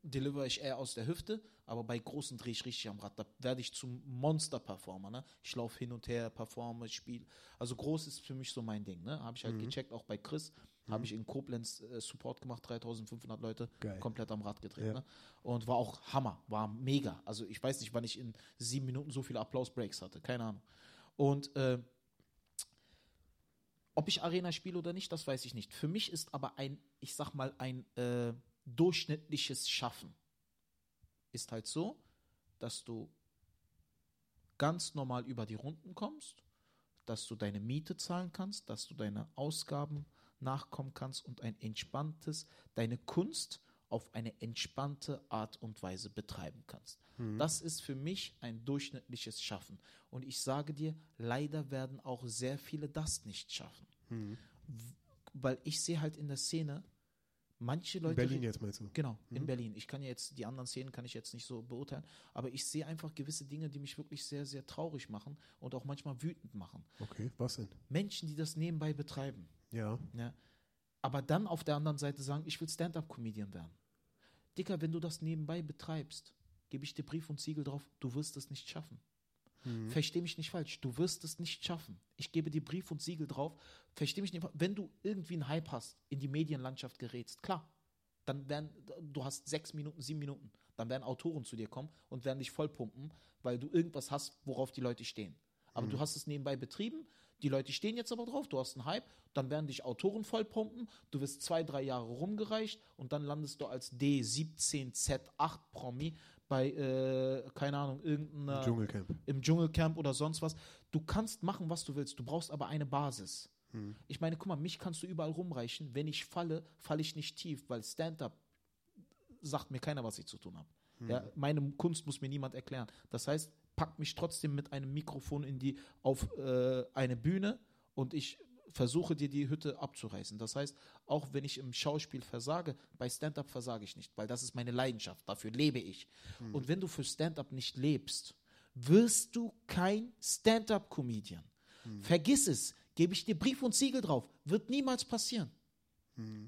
deliver ich eher aus der Hüfte, aber bei großen drehe ich richtig am Rad. Da werde ich zum Monster-Performer. Ne? Ich laufe hin und her, performe, spiele. Also groß ist für mich so mein Ding. Ne? Habe ich halt gecheckt, auch bei Chris. Habe ich in Koblenz äh, Support gemacht, 3500 Leute, Geil. komplett am Rad gedreht. Ja. Ne? Und war auch Hammer, war mega. Also ich weiß nicht, wann ich in sieben Minuten so viele Applaus-Breaks hatte, keine Ahnung. Und äh, ob ich Arena spiele oder nicht, das weiß ich nicht. Für mich ist aber ein, ich sag mal, ein äh, durchschnittliches Schaffen ist halt so, dass du ganz normal über die Runden kommst, dass du deine Miete zahlen kannst, dass du deine Ausgaben nachkommen kannst und ein entspanntes, deine Kunst auf eine entspannte Art und Weise betreiben kannst. Das ist für mich ein durchschnittliches Schaffen. Und ich sage dir, leider werden auch sehr viele das nicht schaffen. W- Weil ich sehe halt in der Szene, manche In Leute. Berlin jetzt meinst du? Genau, in Berlin. Ich kann ja jetzt, die anderen Szenen kann ich jetzt nicht so beurteilen, aber ich sehe einfach gewisse Dinge, die mich wirklich sehr, sehr traurig machen und auch manchmal wütend machen. Okay, was denn? Menschen, die das nebenbei betreiben. Ja. Ja. Aber dann auf der anderen Seite sagen, ich will Stand-up-Comedian werden. Dicker, wenn du das nebenbei betreibst, gebe ich dir Brief und Siegel drauf, du wirst es nicht schaffen. Versteh mich nicht falsch, du wirst es nicht schaffen. Ich gebe dir Brief und Siegel drauf. Versteh mich nicht falsch. Wenn du irgendwie einen Hype hast, in die Medienlandschaft gerätst, klar, dann werden, du hast sechs Minuten, sieben Minuten, dann werden Autoren zu dir kommen und werden dich vollpumpen, weil du irgendwas hast, worauf die Leute stehen. Aber du hast es nebenbei betrieben, die Leute stehen jetzt aber drauf, du hast einen Hype, dann werden dich Autoren vollpumpen, du wirst zwei, drei Jahre rumgereicht und dann landest du als D17Z8 Promi bei, äh, keine Ahnung, irgendeiner Dschungelcamp. im Dschungelcamp oder sonst was. Du kannst machen, was du willst. Du brauchst aber eine Basis. Ich meine, guck mal, mich kannst du überall rumreichen. Wenn ich falle, falle ich nicht tief, weil Stand-up sagt mir keiner, was ich zu tun habe. Ja, meine Kunst muss mir niemand erklären. Das heißt, pack mich trotzdem mit einem Mikrofon in die auf äh, eine Bühne und ich versuche dir die Hütte abzureißen. Das heißt, auch wenn ich im Schauspiel versage, bei Stand-up versage ich nicht, weil das ist meine Leidenschaft. Dafür lebe ich. Und wenn du für Stand-up nicht lebst, wirst du kein Stand-up-Comedian. Vergiss es. Gebe ich dir Brief und Siegel drauf. Wird niemals passieren.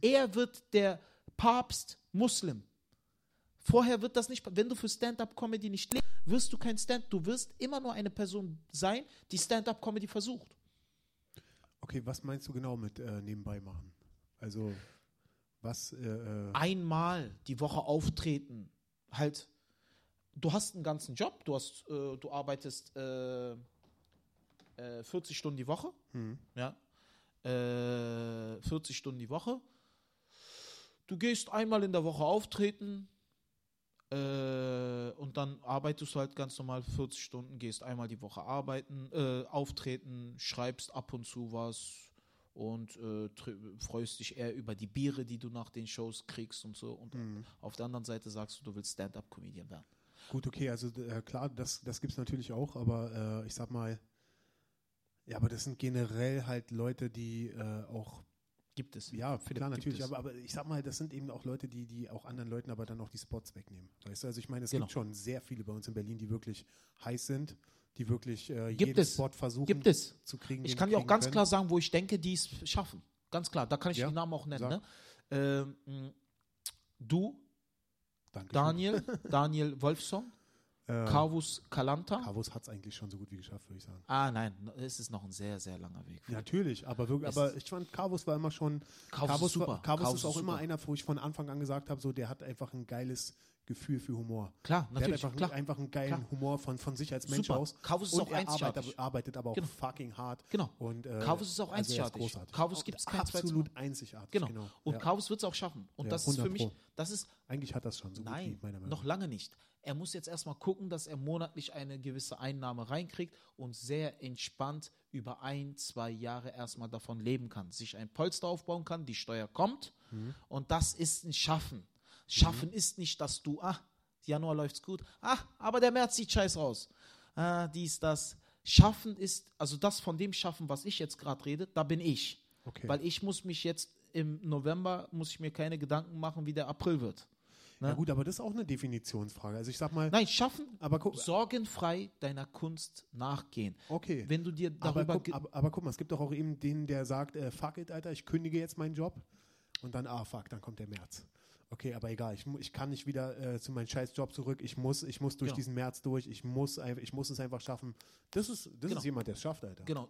Er wird der Papst Muslim. Vorher wird das nicht, wenn du für Stand-up-Comedy nicht lebst, wirst du kein Stand, du wirst immer nur eine Person sein, die Stand-up-Comedy versucht. Okay, was meinst du genau mit äh, nebenbei machen? Also, was, äh, äh, Einmal die Woche auftreten, halt, du hast einen ganzen Job, du hast, äh, du arbeitest äh, äh, 40 Stunden die Woche, ja, äh, 40 Stunden die Woche. Du gehst einmal in der Woche auftreten, äh, und dann arbeitest du halt ganz normal 40 Stunden, gehst einmal die Woche arbeiten, äh, auftreten, schreibst ab und zu was und äh, freust dich eher über die Biere, die du nach den Shows kriegst und so. Und auf der anderen Seite sagst du, du willst Stand-up-Comedian werden. gut, okay, also äh, klar, das, das gibt es natürlich auch, aber äh, ich sag mal, ja, aber das sind generell halt Leute, die äh, auch Gibt es. Ja, Philipp, klar, natürlich. Aber, aber, ich sag mal, das sind eben auch Leute, die, die auch anderen Leuten aber dann auch die Spots wegnehmen. Weißt du, also ich meine, es genau. gibt schon sehr viele bei uns in Berlin, die wirklich heiß sind, die wirklich äh, gibt jeden es. Spot versuchen gibt es. zu kriegen. Ich kann dir auch ganz können. klar sagen, wo ich denke, die es schaffen. Ganz klar, da kann ich ja? den Namen auch nennen. Ne? Ähm, du, Dankeschön. Daniel, Daniel Wolfson, äh, Carvus Calanta. Carvus hat es eigentlich schon so gut wie geschafft, würde ich sagen. Ah, nein, es ist noch ein sehr, sehr langer Weg. Natürlich, aber, wirklich, aber ich fand, Carvus war immer schon. Carvus, super. War, Carvus, Carvus ist auch super. immer einer, wo ich von Anfang an gesagt habe, so, der hat einfach ein geiles Gefühl für Humor. Klar, natürlich. Der hat einfach, klar. einfach einen geilen klar. Humor von, von sich als Mensch Super. aus. Carvus ist auch er arbeitet, arbeitet, aber auch genau. fucking hart. Genau. Und, äh, Carvus ist auch also einzigartig. Also Carvus gibt es kein Absolut einzigartig. Genau. genau. Und ja. Carvus wird es auch schaffen. Und ja, das ist für mich, das ist. Eigentlich hat das schon so Nein, gut wie, meiner Meinung noch lange nicht. Er muss jetzt erstmal gucken, dass er monatlich eine gewisse Einnahme reinkriegt und sehr entspannt über ein, zwei Jahre erstmal davon leben kann. Sich ein Polster aufbauen kann, die Steuer kommt. Mhm. Und das ist ein Schaffen. Schaffen mhm. ist nicht, dass du, ah, Januar läuft's gut. Ah, aber der März sieht scheiße aus. Ah, dies, das. Schaffen ist, also das von dem Schaffen, was ich jetzt gerade rede, da bin ich. Okay. Weil ich muss mich jetzt im November, muss ich mir keine Gedanken machen, wie der April wird. Ne? Na gut, aber das ist auch eine Definitionsfrage. Also ich sag mal. Nein, schaffen, aber guck, sorgenfrei deiner Kunst nachgehen. Okay. Wenn du dir darüber. Aber guck, aber, aber guck mal, es gibt doch auch eben den, der sagt, äh, fuck it, Alter, ich kündige jetzt meinen Job. Und dann, ah, fuck, dann kommt der März okay, aber egal, ich, ich kann nicht wieder äh, zu meinem scheiß Job zurück, ich muss, ich muss durch genau. diesen März durch, ich muss, ich muss es einfach schaffen. Das ist, das genau. ist jemand, der es schafft, Alter. Genau,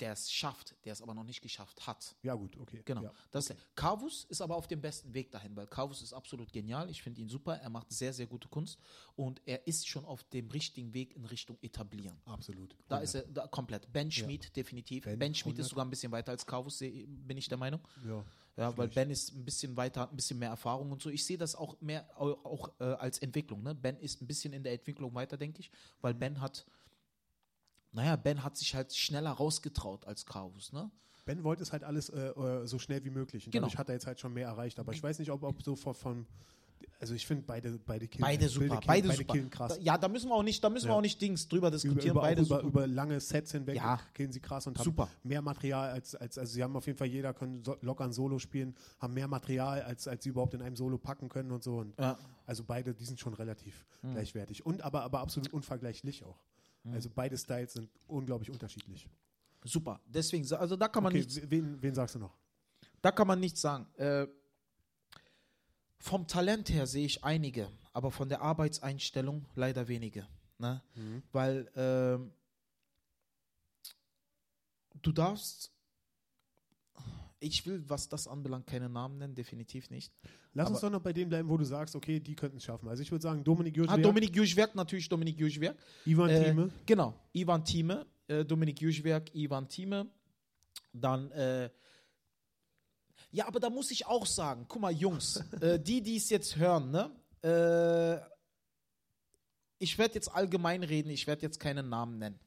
der es schafft, der es aber noch nicht geschafft hat. Ja, gut, okay. Genau. Ja, das okay. Carvus ist aber auf dem besten Weg dahin, weil Carvus ist absolut genial. Ich finde ihn super. Er macht sehr, sehr gute Kunst und er ist schon auf dem richtigen Weg in Richtung etablieren. Absolut. 100. Da ist er da, komplett. Ben Schmid, ja. definitiv. Ben, ben Schmid ist sogar ein bisschen weiter als Carvus, bin ich der Meinung. Ja. Ja, weil Ben ist ein bisschen weiter, ein bisschen mehr Erfahrung und so. Ich sehe das auch mehr auch, auch äh, als Entwicklung. Ne? Ben ist ein bisschen in der Entwicklung weiter, denke ich, weil Ben hat, naja, Ben hat sich halt schneller rausgetraut als Chaos, ne? Ben wollte es halt alles äh, äh, so schnell wie möglich. Und genau. dadurch hat er jetzt halt schon mehr erreicht. Aber ich weiß nicht, ob, ob so von, von also ich finde beide beide killen, beide super, killen, beide, beide super. killen krass. Ja, da müssen wir auch nicht, da müssen ja. wir auch nicht Dings drüber diskutieren. Über, beide über, über, lange Sets hinweg ja. killen sie krass und haben super. mehr Material als, als also sie haben auf jeden Fall jeder können so, locker ein Solo spielen, haben mehr Material als als sie überhaupt in einem Solo packen können und so und ja. also beide, die sind schon relativ mhm. gleichwertig und aber aber absolut unvergleichlich auch. Mhm. Also beide Styles sind unglaublich unterschiedlich. Super. Deswegen also da kann man okay, nichts. Wen, wen sagst du noch? Da kann man nichts sagen. Äh, vom Talent her sehe ich einige, aber von der Arbeitseinstellung leider wenige. Ne? Mhm. Weil äh, du darfst, ich will, was das anbelangt, keine Namen nennen, definitiv nicht. Lass aber uns doch noch bei dem bleiben, wo du sagst, okay, die könnten es schaffen. Also ich würde sagen, Dominik Juschwerk. Ah, Dominik Juschwerk, natürlich Dominik Juschwerk. Ivan äh, Thieme. Genau, Ivan Thieme, äh, Dominik Juschwerk, Ivan Thieme. Dann äh, ja, aber da muss ich auch sagen, guck mal, Jungs, äh, die, die es jetzt hören, ne? Äh, ich werde jetzt allgemein reden, ich werde jetzt keinen Namen nennen.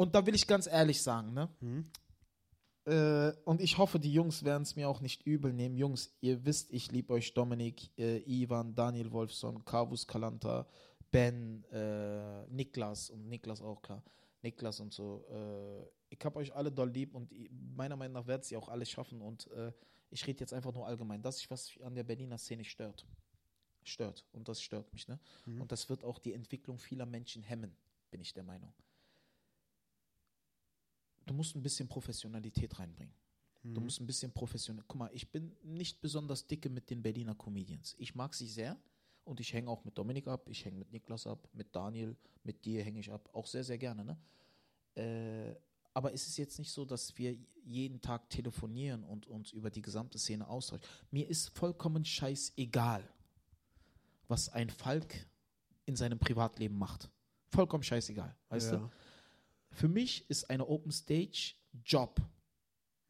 Und da will ich ganz ehrlich sagen, ne? Mhm. Äh, und ich hoffe, die Jungs werden es mir auch nicht übel nehmen. Jungs, ihr wisst, ich liebe euch Dominik, äh, Ivan, Daniel Wolfson, Carvus Kalanta, Ben, äh, Niklas und Niklas auch klar. Niklas und so. Äh, ich habe euch alle doll lieb und meiner Meinung nach werdet ihr auch alles schaffen und äh, ich rede jetzt einfach nur allgemein. Das ist, was an der Berliner Szene stört. Stört. Und das stört mich, ne? Mhm. Und das wird auch die Entwicklung vieler Menschen hemmen, bin ich der Meinung. Du musst ein bisschen Professionalität reinbringen. Mhm. Du musst ein bisschen professionell. Guck mal, ich bin nicht besonders dicke mit den Berliner Comedians. Ich mag sie sehr und ich hänge auch mit Dominik ab, ich hänge mit Niklas ab, mit Daniel, mit dir hänge ich ab, auch sehr, sehr gerne, ne? Äh, aber ist es jetzt nicht so, dass wir jeden Tag telefonieren und uns über die gesamte Szene austauschen? Mir ist vollkommen scheißegal, was ein Falk in seinem Privatleben macht. Vollkommen scheißegal, weißt ja. du? Für mich ist eine Open Stage Job.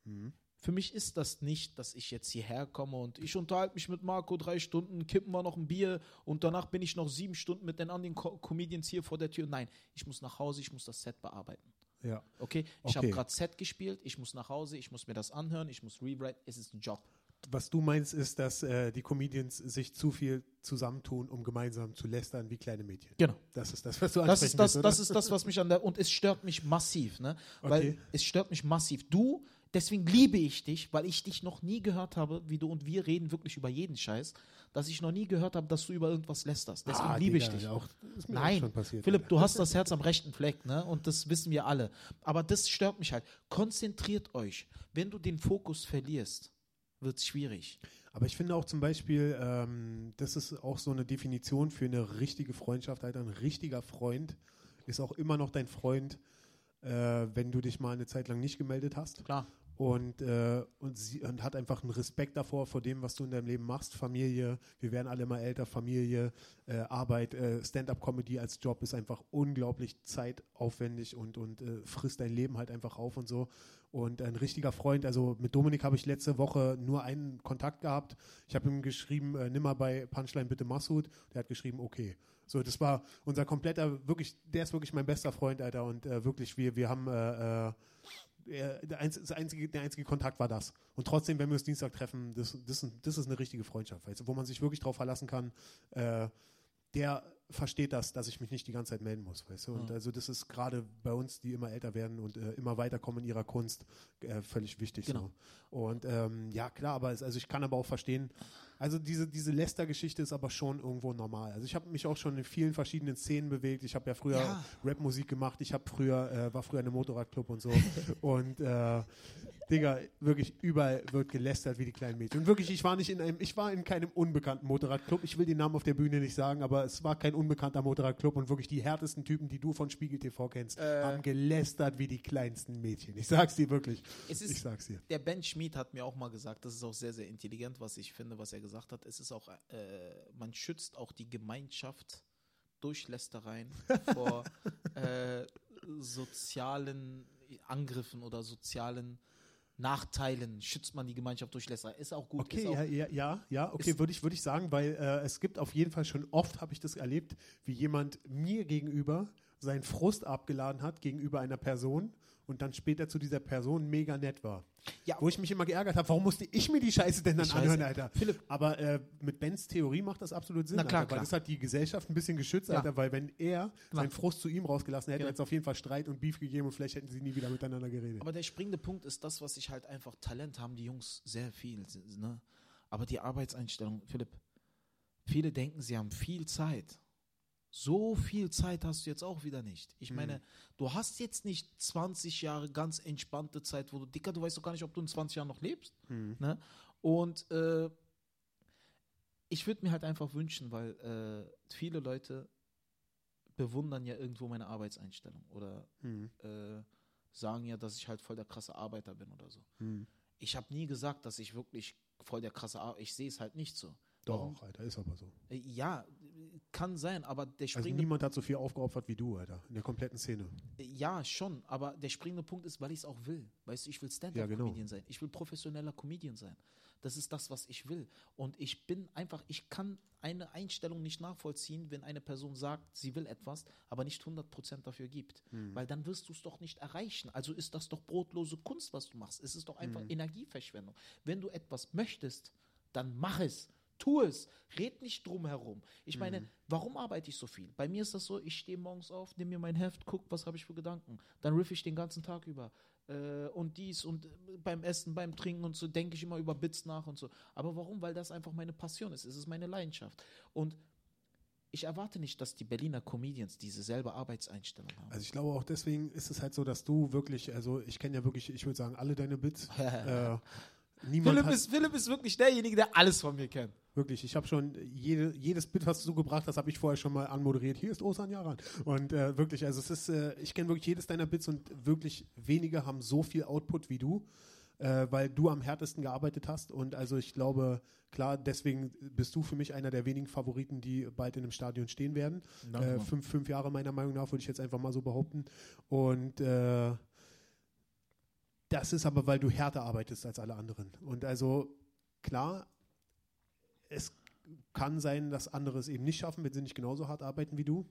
Mhm. Für mich ist das nicht, dass ich jetzt hierher komme und ich unterhalte mich mit Marco drei Stunden, kippen wir noch ein Bier und danach bin ich noch sieben Stunden mit den anderen Co Comedians hier vor der Tür. Nein, ich muss nach Hause, ich muss das Set bearbeiten. Ja. Okay, ich okay. habe gerade Set gespielt, ich muss nach Hause, ich muss mir das anhören, ich muss rewrite, es ist ein Job. Was du meinst, ist, dass äh, die Comedians sich zu viel zusammentun, um gemeinsam zu lästern wie kleine Mädchen. Genau. Das ist das, was du das ist das, willst, das ist das, was mich an der und es stört mich massiv, ne? Weil okay. es stört mich massiv. Du, Deswegen liebe ich dich, weil ich dich noch nie gehört habe, wie du und wir reden wirklich über jeden Scheiß, dass ich noch nie gehört habe, dass du über irgendwas lästerst. Deswegen ah, liebe Digga, ich dich. Auch, Nein, passiert, Philipp, du hast das Herz am rechten Fleck, ne? Und das wissen wir alle. Aber das stört mich halt. Konzentriert euch. Wenn du den Fokus verlierst, wird es schwierig. Aber ich finde auch zum Beispiel, ähm, das ist auch so eine Definition für eine richtige Freundschaft. Halt ein richtiger Freund ist auch immer noch dein Freund, äh, wenn du dich mal eine Zeit lang nicht gemeldet hast. Klar und, äh, und, sie, und hat einfach einen Respekt davor, vor dem, was du in deinem Leben machst. Familie, wir werden alle mal älter, Familie, äh, Arbeit, äh, Stand-up-Comedy als Job ist einfach unglaublich zeitaufwendig und, und äh, frisst dein Leben halt einfach auf und so. Und ein richtiger Freund, also mit Dominik habe ich letzte Woche nur einen Kontakt gehabt. Ich habe ihm geschrieben, äh, nimm mal bei Punchline bitte Massoud. Der hat geschrieben, okay. So, das war unser kompletter, wirklich, der ist wirklich mein bester Freund, Alter. Und äh, wirklich, wir, wir haben äh, äh der, einzige, der einzige Kontakt war das. Und trotzdem, wenn wir uns Dienstag treffen, das, das, das ist eine richtige Freundschaft, weißt wo man sich wirklich darauf verlassen kann, äh, der versteht das, dass ich mich nicht die ganze Zeit melden muss, weißt du? Und ja. also das ist gerade bei uns, die immer älter werden und äh, immer weiterkommen in ihrer Kunst, äh, völlig wichtig. Genau. So. Und ähm, ja, klar, aber es, also ich kann aber auch verstehen, also diese, diese Lester-Geschichte ist aber schon irgendwo normal. Also ich habe mich auch schon in vielen verschiedenen Szenen bewegt. Ich habe ja früher ja. Rap-Musik gemacht. Ich habe früher, äh, war früher in einem Motorradclub und so. und äh, Digga, wirklich überall wird gelästert wie die kleinen Mädchen. Und wirklich, ich war nicht in einem, ich war in keinem unbekannten Motorradclub. Ich will den Namen auf der Bühne nicht sagen, aber es war kein unbekannter Motorradclub und wirklich die härtesten Typen, die du von Spiegel TV kennst, äh. haben gelästert wie die kleinsten Mädchen. Ich sag's dir wirklich. Ich sag's dir. Der Ben Schmid hat mir auch mal gesagt, das ist auch sehr, sehr intelligent, was ich finde, was er gesagt hat. Es ist auch, äh, man schützt auch die Gemeinschaft durch Lästereien vor äh, sozialen Angriffen oder sozialen Nachteilen schützt man die Gemeinschaft durch Lästereien. Ist auch gut. Okay, auch, ja, ja, ja, ja, okay, würde ich, würd ich sagen, weil äh, es gibt auf jeden Fall schon oft, habe ich das erlebt, wie jemand mir gegenüber seinen Frust abgeladen hat gegenüber einer Person und dann später zu dieser Person mega nett war. Ja. Wo ich mich immer geärgert habe, warum musste ich mir die Scheiße denn dann Scheiße. anhören, Alter? Philipp. Aber äh, mit Bens Theorie macht das absolut Sinn, Na klar, Alter, klar. weil das hat die Gesellschaft ein bisschen geschützt, ja. Alter, weil wenn er seinen Frust zu ihm rausgelassen hätte, ja. hätte es auf jeden Fall Streit und Beef gegeben und vielleicht hätten sie nie wieder miteinander geredet. Aber der springende Punkt ist das, was ich halt einfach Talent haben, die Jungs sehr viel, ne? Aber die Arbeitseinstellung, Philipp, viele denken, sie haben viel Zeit. So viel Zeit hast du jetzt auch wieder nicht. Ich meine, mhm. du hast jetzt nicht 20 Jahre ganz entspannte Zeit, wo du, Dicker, du weißt doch gar nicht, ob du in 20 Jahren noch lebst. Mhm. Ne? Und äh, ich würde mir halt einfach wünschen, weil äh, viele Leute bewundern ja irgendwo meine Arbeitseinstellung oder mhm. äh, sagen ja, dass ich halt voll der krasse Arbeiter bin oder so. Mhm. Ich habe nie gesagt, dass ich wirklich voll der krasse Arbeiter, ich sehe es halt nicht so. Doch, Warum? Alter, ist aber so. Äh, ja, kann sein, aber der also springende Also niemand hat so viel aufgeopfert wie du, Alter, in der kompletten Szene. Ja, schon, aber der springende Punkt ist, weil ich es auch will. Weißt du, ich will Stand-up-Comedian ja, genau. sein. Ich will professioneller Comedian sein. Das ist das, was ich will. Und ich bin einfach, ich kann eine Einstellung nicht nachvollziehen, wenn eine Person sagt, sie will etwas, aber nicht 100% dafür gibt. Hm. Weil dann wirst du es doch nicht erreichen. Also ist das doch brotlose Kunst, was du machst. Es ist doch einfach hm. Energieverschwendung. Wenn du etwas möchtest, dann mach es tu es. Red nicht drum herum. Ich meine, mhm. warum arbeite ich so viel? Bei mir ist das so, ich stehe morgens auf, nehme mir mein Heft, gucke, was habe ich für Gedanken. Dann riff ich den ganzen Tag über. Äh, und dies und äh, beim Essen, beim Trinken und so denke ich immer über Bits nach und so. Aber warum? Weil das einfach meine Passion ist. Es ist meine Leidenschaft. Und ich erwarte nicht, dass die Berliner Comedians diese selbe Arbeitseinstellung haben. Also ich glaube auch deswegen ist es halt so, dass du wirklich, also ich kenne ja wirklich, ich würde sagen, alle deine Bits. äh, Philipp, ist, Philipp ist wirklich derjenige, der alles von mir kennt. Wirklich, ich habe schon jede, jedes Bit, was du gebracht hast, habe ich vorher schon mal anmoderiert. Hier ist Osan Jaran. Und äh, wirklich, also es ist, äh, ich kenne wirklich jedes deiner Bits und wirklich wenige haben so viel Output wie du, äh, weil du am härtesten gearbeitet hast. Und also ich glaube, klar, deswegen bist du für mich einer der wenigen Favoriten, die bald in einem Stadion stehen werden. Äh, fünf, fünf Jahre meiner Meinung nach, würde ich jetzt einfach mal so behaupten. Und äh, das ist aber, weil du härter arbeitest als alle anderen. Und also klar, es kann sein, dass andere es eben nicht schaffen, wenn sie nicht genauso hart arbeiten wie du.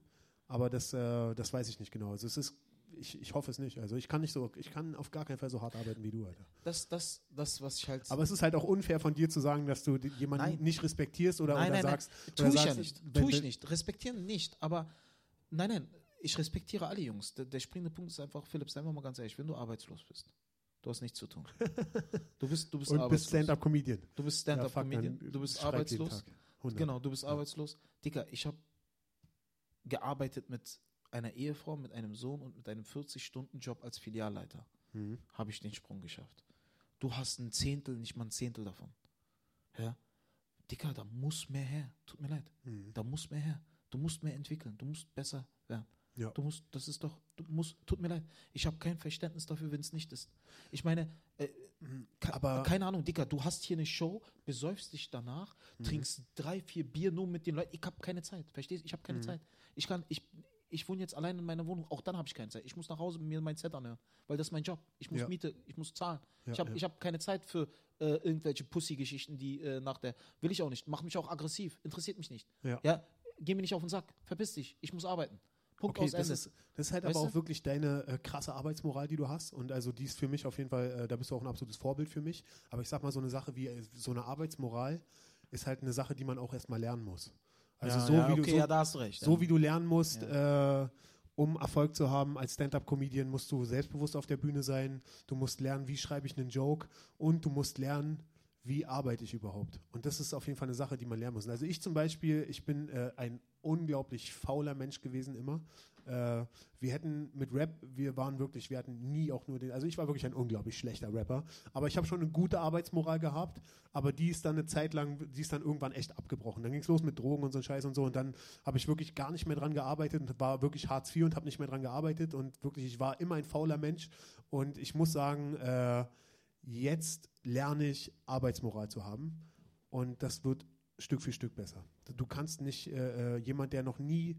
Aber das, äh, das weiß ich nicht genau. Also es ist, ich, ich hoffe es nicht. Also ich kann nicht so, ich kann auf gar keinen Fall so hart arbeiten wie du, Alter. Das, das, das, was ich halt. Aber es ist halt auch unfair von dir zu sagen, dass du jemanden nein. nicht respektierst oder, nein, oder nein, sagst. Nein. Tue ich sagst, ja nicht. Tue ich nicht. Respektieren nicht. Aber nein, nein, ich respektiere alle Jungs. Der, der springende Punkt ist einfach, Philipp, seien wir mal ganz ehrlich, wenn du arbeitslos bist, Du hast nichts zu tun. Du bist, du bist Und bist Stand-Up-Comedian. Du bist Stand-Up-Comedian. Ja, du bist arbeitslos. Genau, du bist ja. arbeitslos. Dicker, ich habe gearbeitet mit einer Ehefrau, mit einem Sohn und mit einem 40-Stunden-Job als Filialleiter. Mhm. Habe ich den Sprung geschafft. Du hast ein Zehntel, nicht mal ein Zehntel davon. Ja? Dicker, da muss mehr her. Tut mir leid. Mhm. Da muss mehr her. Du musst mehr entwickeln. Du musst besser werden. Ja. Du musst, das ist doch, du musst, tut mir leid, ich habe kein Verständnis dafür, wenn es nicht ist. Ich meine, äh, aber keine Ahnung, Dicker, du hast hier eine Show, besäufst dich danach, mhm. trinkst drei, vier Bier nur mit den Leuten. Ich habe keine Zeit, verstehst du? Ich habe keine mhm. Zeit. Ich kann, ich, ich wohne jetzt allein in meiner Wohnung, auch dann habe ich keine Zeit. Ich muss nach Hause mir mein Set anhören, weil das ist mein Job. Ich muss ja. Miete, ich muss zahlen. Ja, ich habe ja. hab keine Zeit für äh, irgendwelche Pussy-Geschichten, die äh, nach der. Will ich auch nicht. Mach mich auch aggressiv. Interessiert mich nicht. Ja. ja. Geh mir nicht auf den Sack. Verpiss dich. Ich muss arbeiten. Punkt okay, aus das Ende. Ist, das ist halt weißt aber auch du? wirklich deine äh, krasse Arbeitsmoral, die du hast. Und also die ist für mich auf jeden Fall, äh, da bist du auch ein absolutes Vorbild für mich. Aber ich sag mal, so eine Sache wie äh, so eine Arbeitsmoral ist halt eine Sache, die man auch erstmal lernen muss. Also ja, so ja, wie okay, du so, ja, da hast du recht. So ja. wie du lernen musst, äh, um Erfolg zu haben als Stand-up-Comedian, musst du selbstbewusst auf der Bühne sein. Du musst lernen, wie schreibe ich einen Joke und du musst lernen, wie arbeite ich überhaupt? Und das ist auf jeden Fall eine Sache, die man lernen muss. Also ich zum Beispiel, ich bin äh, ein unglaublich fauler Mensch gewesen immer. Äh, wir hätten mit Rap, wir waren wirklich, wir hatten nie auch nur den, also ich war wirklich ein unglaublich schlechter Rapper, aber ich habe schon eine gute Arbeitsmoral gehabt, aber die ist dann eine Zeit lang, die ist dann irgendwann echt abgebrochen. Dann ging es los mit Drogen und so ein Scheiß und so und dann habe ich wirklich gar nicht mehr dran gearbeitet und war wirklich Hartz IV und habe nicht mehr dran gearbeitet und wirklich, ich war immer ein fauler Mensch und ich muss sagen, äh, jetzt lerne ich Arbeitsmoral zu haben und das wird Stück für Stück besser. Du kannst nicht, äh, äh, jemand, der noch nie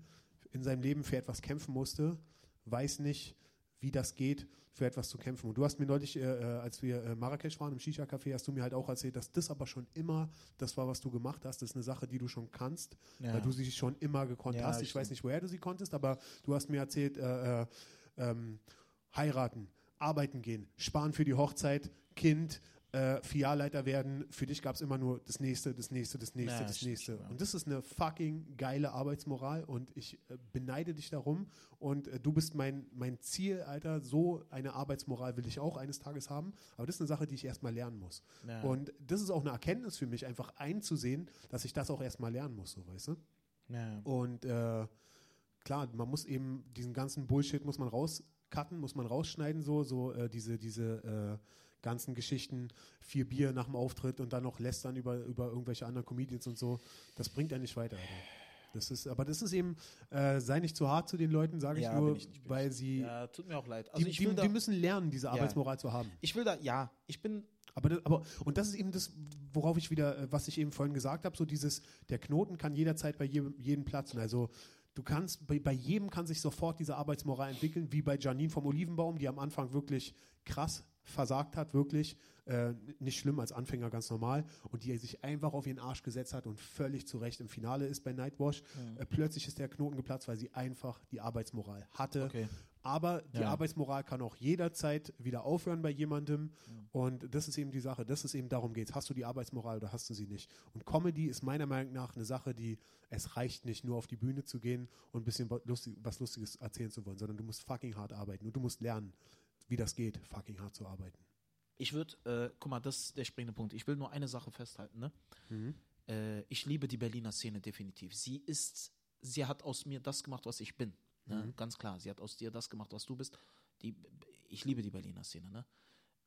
in seinem Leben für etwas kämpfen musste, weiß nicht, wie das geht, für etwas zu kämpfen. Und du hast mir neulich, äh, äh als wir äh, Marrakesch waren im Shisha-Café, hast du mir halt auch erzählt, dass das aber schon immer das war, was du gemacht hast. Das ist eine Sache, die du schon kannst, ja. weil du sie schon immer gekonnt ja, hast. Ich weiß nicht, woher du sie konntest, aber du hast mir erzählt, äh, ähm, heiraten, arbeiten gehen, sparen für die Hochzeit, Kind, äh, Filialleiter werden, für dich gab es immer nur das nächste, das nächste, das nächste, ja, das nächste. Und das ist eine fucking geile Arbeitsmoral und ich äh, beneide dich darum und äh, du bist mein, mein Ziel, Alter. So eine Arbeitsmoral will ich auch eines Tages haben, aber das ist eine Sache, die ich erstmal lernen muss. Ja. Und das ist auch eine Erkenntnis für mich, einfach einzusehen, dass ich das auch erstmal lernen muss, so weißt du? Und äh, klar, man muss eben diesen ganzen Bullshit muss man rauscutten, muss man rausschneiden, so, so äh, diese, diese äh, ganzen Geschichten, vier Bier nach dem Auftritt und dann noch lästern über, über irgendwelche anderen Comedians und so, das bringt ja nicht weiter. Alter. Das ist, aber das ist eben, äh, sei nicht zu hart zu den Leuten, sage ich ja, nur, ich nicht, weil sie. Ja, tut mir auch leid. Also die, die, da, die, müssen lernen, diese Arbeitsmoral ja, zu haben. Ich will da, ja, ich bin. Aber, aber, und das ist eben das, worauf ich wieder, äh, was ich eben vorhin gesagt habe, so dieses, der Knoten kann jederzeit bei jedem, jedem platzen. Also, du kannst, bei, bei jedem kann sich sofort diese Arbeitsmoral entwickeln, wie bei Janine vom Olivenbaum, die am Anfang wirklich krass versagt hat, wirklich. Äh, nicht schlimm als Anfänger, ganz normal. Und die sich einfach auf ihren Arsch gesetzt hat und völlig zu Recht im Finale ist bei Nightwash. Mhm. Äh, plötzlich ist der Knoten geplatzt, weil sie einfach die Arbeitsmoral hatte. Okay. Aber die ja. Arbeitsmoral kann auch jederzeit wieder aufhören bei jemandem. Mhm. Und das ist eben die Sache. Das ist eben darum geht Hast du die Arbeitsmoral oder hast du sie nicht? Und Comedy ist meiner Meinung nach eine Sache, die es reicht nicht nur auf die Bühne zu gehen und ein bisschen lustig, was Lustiges erzählen zu wollen, sondern du musst fucking hart arbeiten und du musst lernen wie das geht, fucking hart zu arbeiten. Ich würde, äh, guck mal, das ist der springende Punkt. Ich will nur eine Sache festhalten. Ne? Mhm. Äh, ich liebe die Berliner Szene definitiv. Sie ist, sie hat aus mir das gemacht, was ich bin. Ne? Mhm. Ganz klar. Sie hat aus dir das gemacht, was du bist. Die, ich liebe die Berliner Szene. Ne?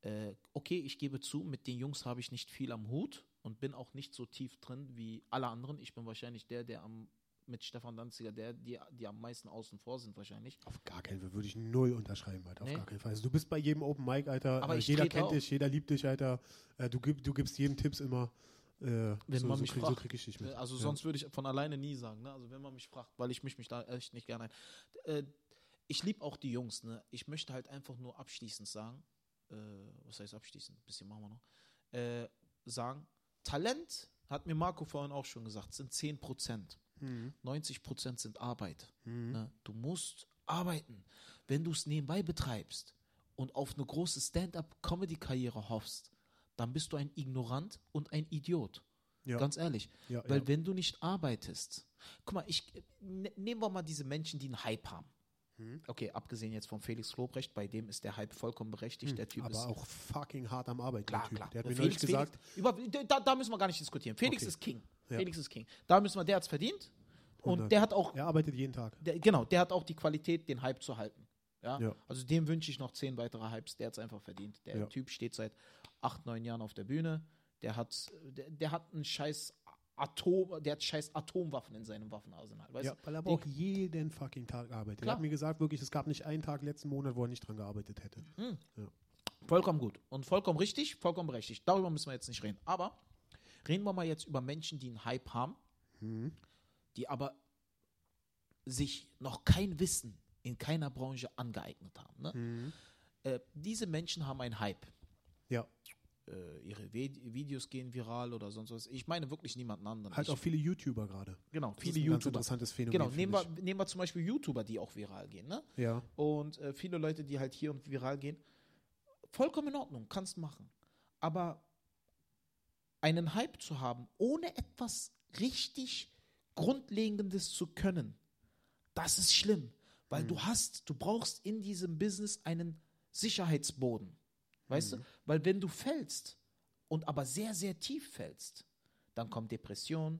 Äh, okay, ich gebe zu, mit den Jungs habe ich nicht viel am Hut und bin auch nicht so tief drin wie alle anderen. Ich bin wahrscheinlich der, der am mit Stefan Danziger, der, die, die am meisten außen vor sind wahrscheinlich. Auf gar keinen Fall, würde ich null unterschreiben, Alter. Auf nee. gar keinen Fall. Also du bist bei jedem Open Mic, Alter. Aber äh, jeder kennt dich, jeder liebt dich, Alter. Äh, du, gib, du gibst jedem Tipps immer. Äh, wenn so, man mich krieg, fragt, so ich mit. Also ja. sonst würde ich von alleine nie sagen. Ne? Also wenn man mich fragt, weil ich mich, mich da echt nicht gerne ein. Äh, ich liebe auch die Jungs. Ne? Ich möchte halt einfach nur abschließend sagen, äh, was heißt abschließend? Ein bisschen machen wir noch. Äh, sagen, Talent, hat mir Marco vorhin auch schon gesagt, sind 10 Prozent. Mhm. 90 Prozent sind Arbeit. Mhm. Ne? Du musst arbeiten. Wenn du es nebenbei betreibst und auf eine große Stand-up-Comedy-Karriere hoffst, dann bist du ein Ignorant und ein Idiot. Ja. Ganz ehrlich. Ja, Weil ja. wenn du nicht arbeitest, guck mal, ich ne, nehmen wir mal diese Menschen, die einen Hype haben. Hm. Okay, abgesehen jetzt von Felix Lobrecht, bei dem ist der Hype vollkommen berechtigt. Hm, der Typ aber ist auch fucking hart am Arbeiten. Klar, klar. Der hat mir Felix, gesagt. Felix, über, da, da, müssen wir gar nicht diskutieren. Felix okay. ist King. Ja. Felix ist King. Da müssen wir, der hat es verdient. Und 100. der hat auch. Er arbeitet jeden Tag. Der, genau, der hat auch die Qualität, den Hype zu halten. Ja? ja. Also dem wünsche ich noch zehn weitere Hypes. Der hat es einfach verdient. Der ja. Typ steht seit acht, neun Jahren auf der Bühne. Der hat, der, der hat einen scheiß Atom, der hat scheiß Atomwaffen in seinem Waffenarsenal. Weißt ja, weil er aber auch jeden fucking Tag arbeitet. Klar. Er hat mir gesagt, wirklich, es gab nicht einen Tag letzten Monat, wo er nicht dran gearbeitet hätte. Hm. Ja. Vollkommen gut und vollkommen richtig, vollkommen berechtigt. Darüber müssen wir jetzt nicht reden. Aber reden wir mal jetzt über Menschen, die einen Hype haben, hm. die aber sich noch kein Wissen in keiner Branche angeeignet haben. Ne? Hm. Äh, diese Menschen haben einen Hype. Ja äh, ihre Videos gehen viral oder sonst was. Ich meine wirklich niemanden anderen. Halt ich, auch viele YouTuber gerade. Genau, viele YouTuber. Ganz interessantes Phänomen. Genau, nehmen wir, nehmen wir zum Beispiel YouTuber, die auch viral gehen. Ne? Ja. Und äh, viele Leute, die halt hier und viral gehen. Vollkommen in Ordnung, kannst machen. Aber einen Hype zu haben, ohne etwas richtig Grundlegendes zu können, das ist schlimm. Weil hm. du hast, du brauchst in diesem Business einen Sicherheitsboden. Weißt mhm. du? Weil wenn du fällst und aber sehr, sehr tief fällst, dann kommt Depression,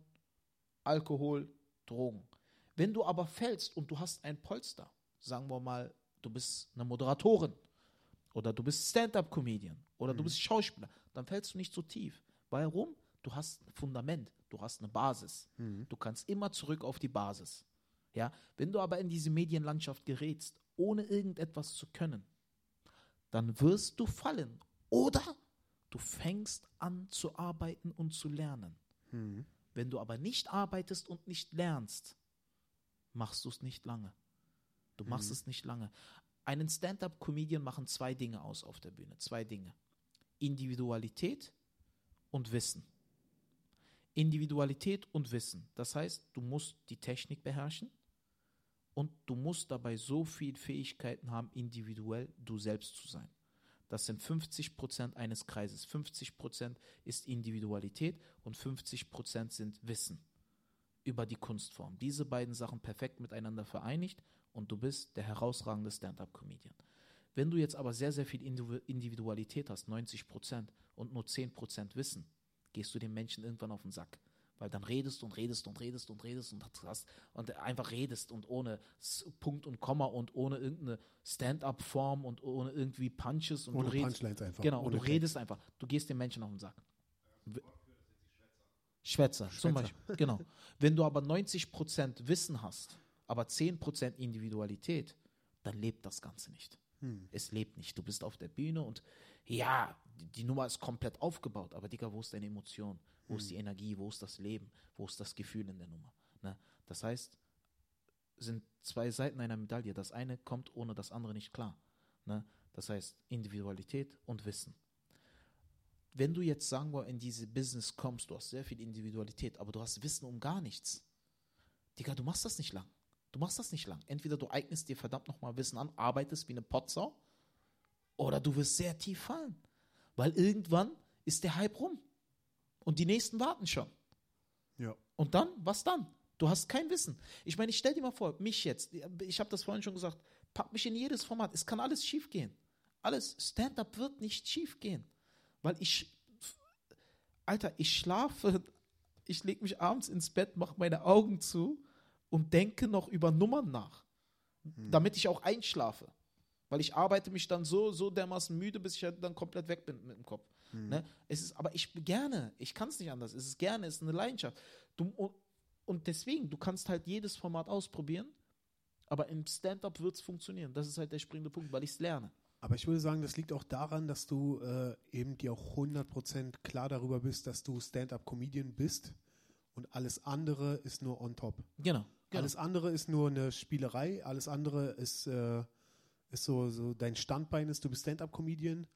Alkohol, Drogen. Wenn du aber fällst und du hast ein Polster, sagen wir mal, du bist eine Moderatorin oder du bist Stand-up-Comedian oder mhm. du bist Schauspieler, dann fällst du nicht so tief. Warum? Du hast ein Fundament, du hast eine Basis. Mhm. Du kannst immer zurück auf die Basis. Ja, wenn du aber in diese Medienlandschaft gerätst, ohne irgendetwas zu können, dann wirst du fallen. Oder du fängst an zu arbeiten und zu lernen. Mhm. Wenn du aber nicht arbeitest und nicht lernst, machst du es nicht lange. Du machst mhm. es nicht lange. Einen Stand-up-Comedian machen zwei Dinge aus auf der Bühne. Zwei Dinge. Individualität und Wissen. Individualität und Wissen. Das heißt, du musst die Technik beherrschen und du musst dabei so viele Fähigkeiten haben, individuell du selbst zu sein. Das sind 50 Prozent eines Kreises. 50 Prozent ist Individualität und 50 Prozent sind Wissen über die Kunstform. Diese beiden Sachen perfekt miteinander vereinigt und du bist der herausragende Stand-up-Comedian. Wenn du jetzt aber sehr, sehr viel Individualität hast, 90 Prozent und nur 10 Prozent Wissen, gehst du den Menschen irgendwann auf den Sack weil dann redest und redest und redest und redest und hast und einfach redest und ohne Punkt und Komma und ohne irgendeine Stand-up-Form und ohne irgendwie Punches und ohne du redest Punchlines einfach. Genau, und du redest einfach. Du gehst den Menschen auf den Sack. Schwätzer, Schwätzer, zum Beispiel. Genau. Wenn du aber 90% Wissen hast, aber 10% Individualität, dann lebt das Ganze nicht. Hm. Es lebt nicht. Du bist auf der Bühne und ja, die, Nummer ist komplett aufgebaut, aber Digga, wo ist deine Emotion? Wo mhm. ist die Energie? Wo ist das Leben? Wo ist das Gefühl in der Nummer? Ne? Das heißt, sind zwei Seiten einer Medaille. Das eine kommt ohne das andere nicht klar. Ne? Das heißt, Individualität und Wissen. Wenn du jetzt, sagen wir, in diese Business kommst, du hast sehr viel Individualität, aber du hast Wissen um gar nichts. Digga, du machst das nicht lang. Du machst das nicht lang. Entweder du eignest dir verdammt nochmal Wissen an, arbeitest wie eine Potsau, oder du wirst sehr tief fallen. Weil irgendwann ist der Hype rum. Und die nächsten warten schon. Ja. Und dann, was dann? Du hast kein Wissen. Ich meine, ich stell dir mal vor, mich jetzt, ich habe das vorhin schon gesagt, pack mich in jedes Format. Es kann alles schief gehen. Alles. Stand-up wird nicht schief gehen. Weil ich, Alter, ich schlafe, ich lege mich abends ins Bett, mache meine Augen zu und denke noch über Nummern nach, hm. damit ich auch einschlafe. Weil ich arbeite mich dann so, so dermaßen müde, bis ich halt dann komplett weg bin mit dem Kopf. Mhm. Ne? Es ist, aber ich gerne, ich kann es nicht anders. Es ist gerne, es ist eine Leidenschaft. Du, und, und deswegen, du kannst halt jedes Format ausprobieren, aber im Stand-up wird es funktionieren. Das ist halt der springende Punkt, weil ich es lerne. Aber ich würde sagen, das liegt auch daran, dass du äh, eben dir auch 100% klar darüber bist, dass du Stand-up-Comedian bist und alles andere ist nur on top. Genau. genau. Alles andere ist nur eine Spielerei, alles andere ist, äh, ist so, so, dein Standbein ist, du bist Stand-up-Comedian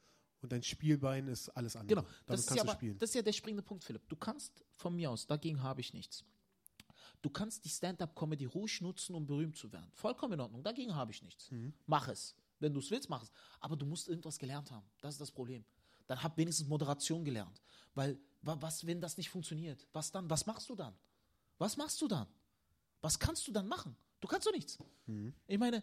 und dein Spielbein ist alles andere. Genau, das ist, ja aber, das ist ja der springende Punkt, Philipp. Du kannst von mir aus, dagegen habe ich nichts. Du kannst die Stand-up-Comedy ruhig nutzen, um berühmt zu werden. Vollkommen in Ordnung, dagegen habe ich nichts. Mhm. Mach es. Wenn du es willst, mach es. Aber du musst irgendwas gelernt haben. Das ist das Problem. Dann hab wenigstens Moderation gelernt. Weil, was, wenn das nicht funktioniert? Was dann? Was machst du dann? Was machst du dann? Was kannst du dann machen? Du kannst doch nichts. Mhm. Ich meine,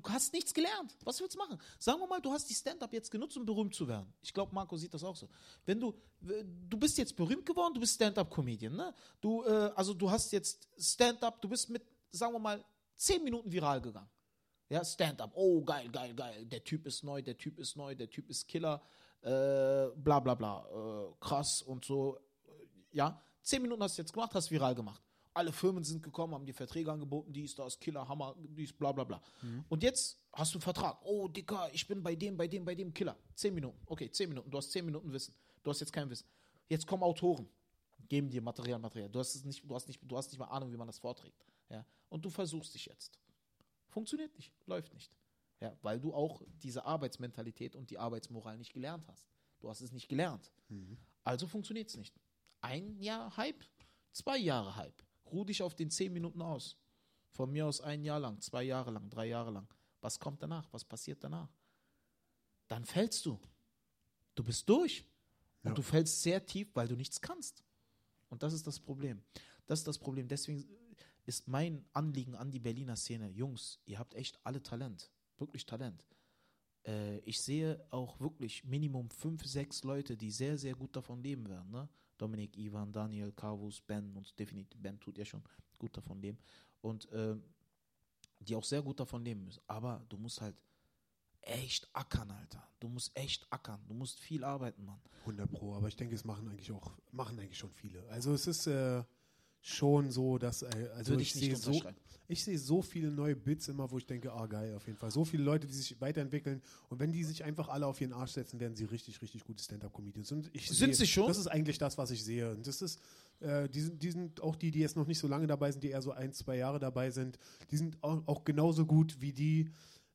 Du hast nichts gelernt. Was willst du machen? Sagen wir mal, du hast die Stand-up jetzt genutzt, um berühmt zu werden. Ich glaube, Marco sieht das auch so. Wenn du, du bist jetzt berühmt geworden, du bist Stand-up-Comedian, ne? Du, äh, also du hast jetzt Stand-up, du bist mit, sagen wir mal, zehn Minuten viral gegangen. Ja, Stand-up. Oh, geil, geil, geil. Der Typ ist neu, der Typ ist neu, der Typ ist Killer. Äh, bla, bla, bla. Äh, krass und so. Ja, zehn Minuten hast du jetzt gemacht, hast viral gemacht. Alle Firmen sind gekommen, haben dir Verträge angeboten, dies, das, Killer, Hammer, dies, bla bla bla. Mhm. Und jetzt hast du einen Vertrag. Oh, Dicker, ich bin bei dem, bei dem, bei dem Killer. Zehn Minuten. Okay, zehn Minuten. Du hast zehn Minuten Wissen. Du hast jetzt kein Wissen. Jetzt kommen Autoren, geben dir Material, Material. Du hast es nicht, du hast nicht, du hast nicht mal Ahnung, wie man das vorträgt. Ja? Und du versuchst dich jetzt. Funktioniert nicht, läuft nicht. Ja, weil du auch diese Arbeitsmentalität und die Arbeitsmoral nicht gelernt hast. Du hast es nicht gelernt. Mhm. Also funktioniert es nicht. Ein Jahr Hype, zwei Jahre Hype. Ruh dich auf den zehn Minuten aus. Von mir aus ein Jahr lang, zwei Jahre lang, drei Jahre lang. Was kommt danach? Was passiert danach? Dann fällst du. Du bist durch. Und ja. du fällst sehr tief, weil du nichts kannst. Und das ist das Problem. Das ist das Problem. Deswegen ist mein Anliegen an die Berliner Szene, Jungs, ihr habt echt alle Talent. Wirklich Talent. Äh, ich sehe auch wirklich Minimum fünf, sechs Leute, die sehr, sehr gut davon leben werden. Ne? Dominik, Ivan, Daniel, Carvus, Ben und definitiv Ben tut ja schon gut davon leben. Und äh, die auch sehr gut davon leben müssen. Aber du musst halt echt ackern, Alter. Du musst echt ackern. Du musst viel arbeiten, Mann. 100 Pro, aber ich denke, es machen eigentlich auch, machen eigentlich schon viele. Also es ist äh, schon so, dass, äh, also Würde ich, ich sehe so, ich sehe so viele neue Bits immer, wo ich denke, ah geil, auf jeden Fall. So viele Leute, die sich weiterentwickeln und wenn die sich einfach alle auf ihren Arsch setzen, werden sie richtig, richtig gute Stand-Up-Comedians. Und ich sind sehe, sie schon? Das ist eigentlich das, was ich sehe. Und das ist, äh, die, sind, die sind auch die, die jetzt noch nicht so lange dabei sind, die eher so ein, zwei Jahre dabei sind, die sind auch, auch genauso gut wie die,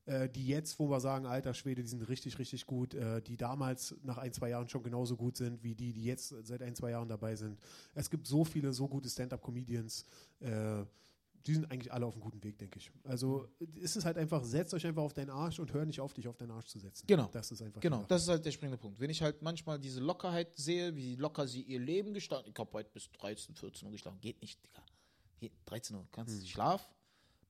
äh, die jetzt, wo wir sagen, alter Schwede, die sind richtig, richtig gut, äh, die damals nach ein, zwei Jahren schon genauso gut sind, wie die, die jetzt seit ein, zwei Jahren dabei sind. Es gibt so viele, so gute Stand-Up-Comedians, äh, die sind eigentlich alle auf einem guten Weg, denke ich. Also ist es halt einfach, setzt euch einfach auf deinen Arsch und hör nicht auf, dich auf deinen Arsch zu setzen. Genau. Das ist einfach. Genau, das ist halt der springende Punkt. Wenn ich halt manchmal diese Lockerheit sehe, wie locker sie ihr Leben gestalten, ich habe heute bis 13, 14 Uhr geschlafen, geht nicht, Digga. Geht 13 Uhr, kannst hm. Schlaf,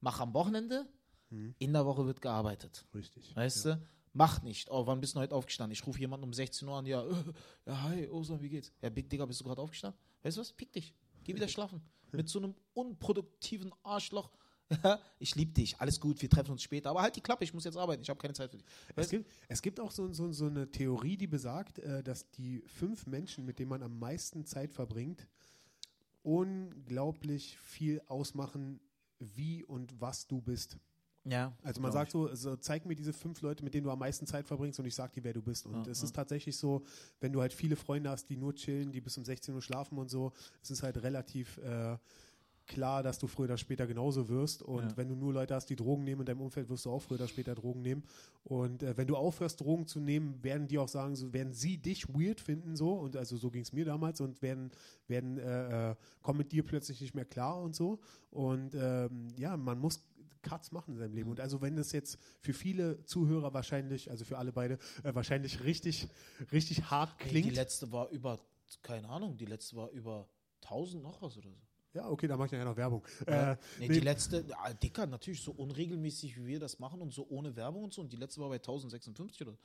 mach am Wochenende, hm. in der Woche wird gearbeitet. Richtig. Weißt ja. du? Mach nicht. Oh, wann bist du heute aufgestanden? Ich rufe jemanden um 16 Uhr an, ja, äh, ja, hi, Osan, wie geht's? Ja, Big Digga, bist du gerade aufgestanden? Weißt du was? Pick dich. Geh wieder schlafen. Mit so einem unproduktiven Arschloch ich liebe dich, alles gut, wir treffen uns später, aber halt die Klappe, ich muss jetzt arbeiten, ich habe keine Zeit für dich. Es gibt, es gibt, auch so, so, so, eine Theorie, die besagt, äh, dass die fünf Menschen, mit denen man am meisten Zeit verbringt, unglaublich viel ausmachen, wie und was du bist. Ja. Also man sagt so, so, zeig mir diese fünf Leute, mit denen du am meisten Zeit verbringst und ich sag dir, wer du bist. Und ja, es ja. ist tatsächlich so, wenn du halt viele Freunde hast, die nur chillen, die bis um 16 Uhr schlafen und so, es ist halt relativ äh, klar, dass du früher oder später genauso wirst. Und ja. wenn du nur Leute hast, die Drogen nehmen in deinem Umfeld, wirst du auch früher oder später Drogen nehmen. Und äh, wenn du aufhörst, Drogen zu nehmen, werden die auch sagen, so werden sie dich weird finden, so. Und also so ging es mir damals und werden, werden äh, äh, kommen mit dir plötzlich nicht mehr klar und so. Und ähm, ja, man muss Cuts machen in seinem Leben. Und also wenn das jetzt für viele Zuhörer wahrscheinlich, also für alle beide, äh, wahrscheinlich richtig, richtig hart klingt. Hey, die letzte war über, keine Ahnung, die letzte war über 1000 noch was oder so. Ja, okay, da mache ich ja noch Werbung. Ja. Äh, nee, nee. Die letzte, ja, dicker, natürlich so unregelmäßig, wie wir das machen und so ohne Werbung und so. Und die letzte war bei 1056 oder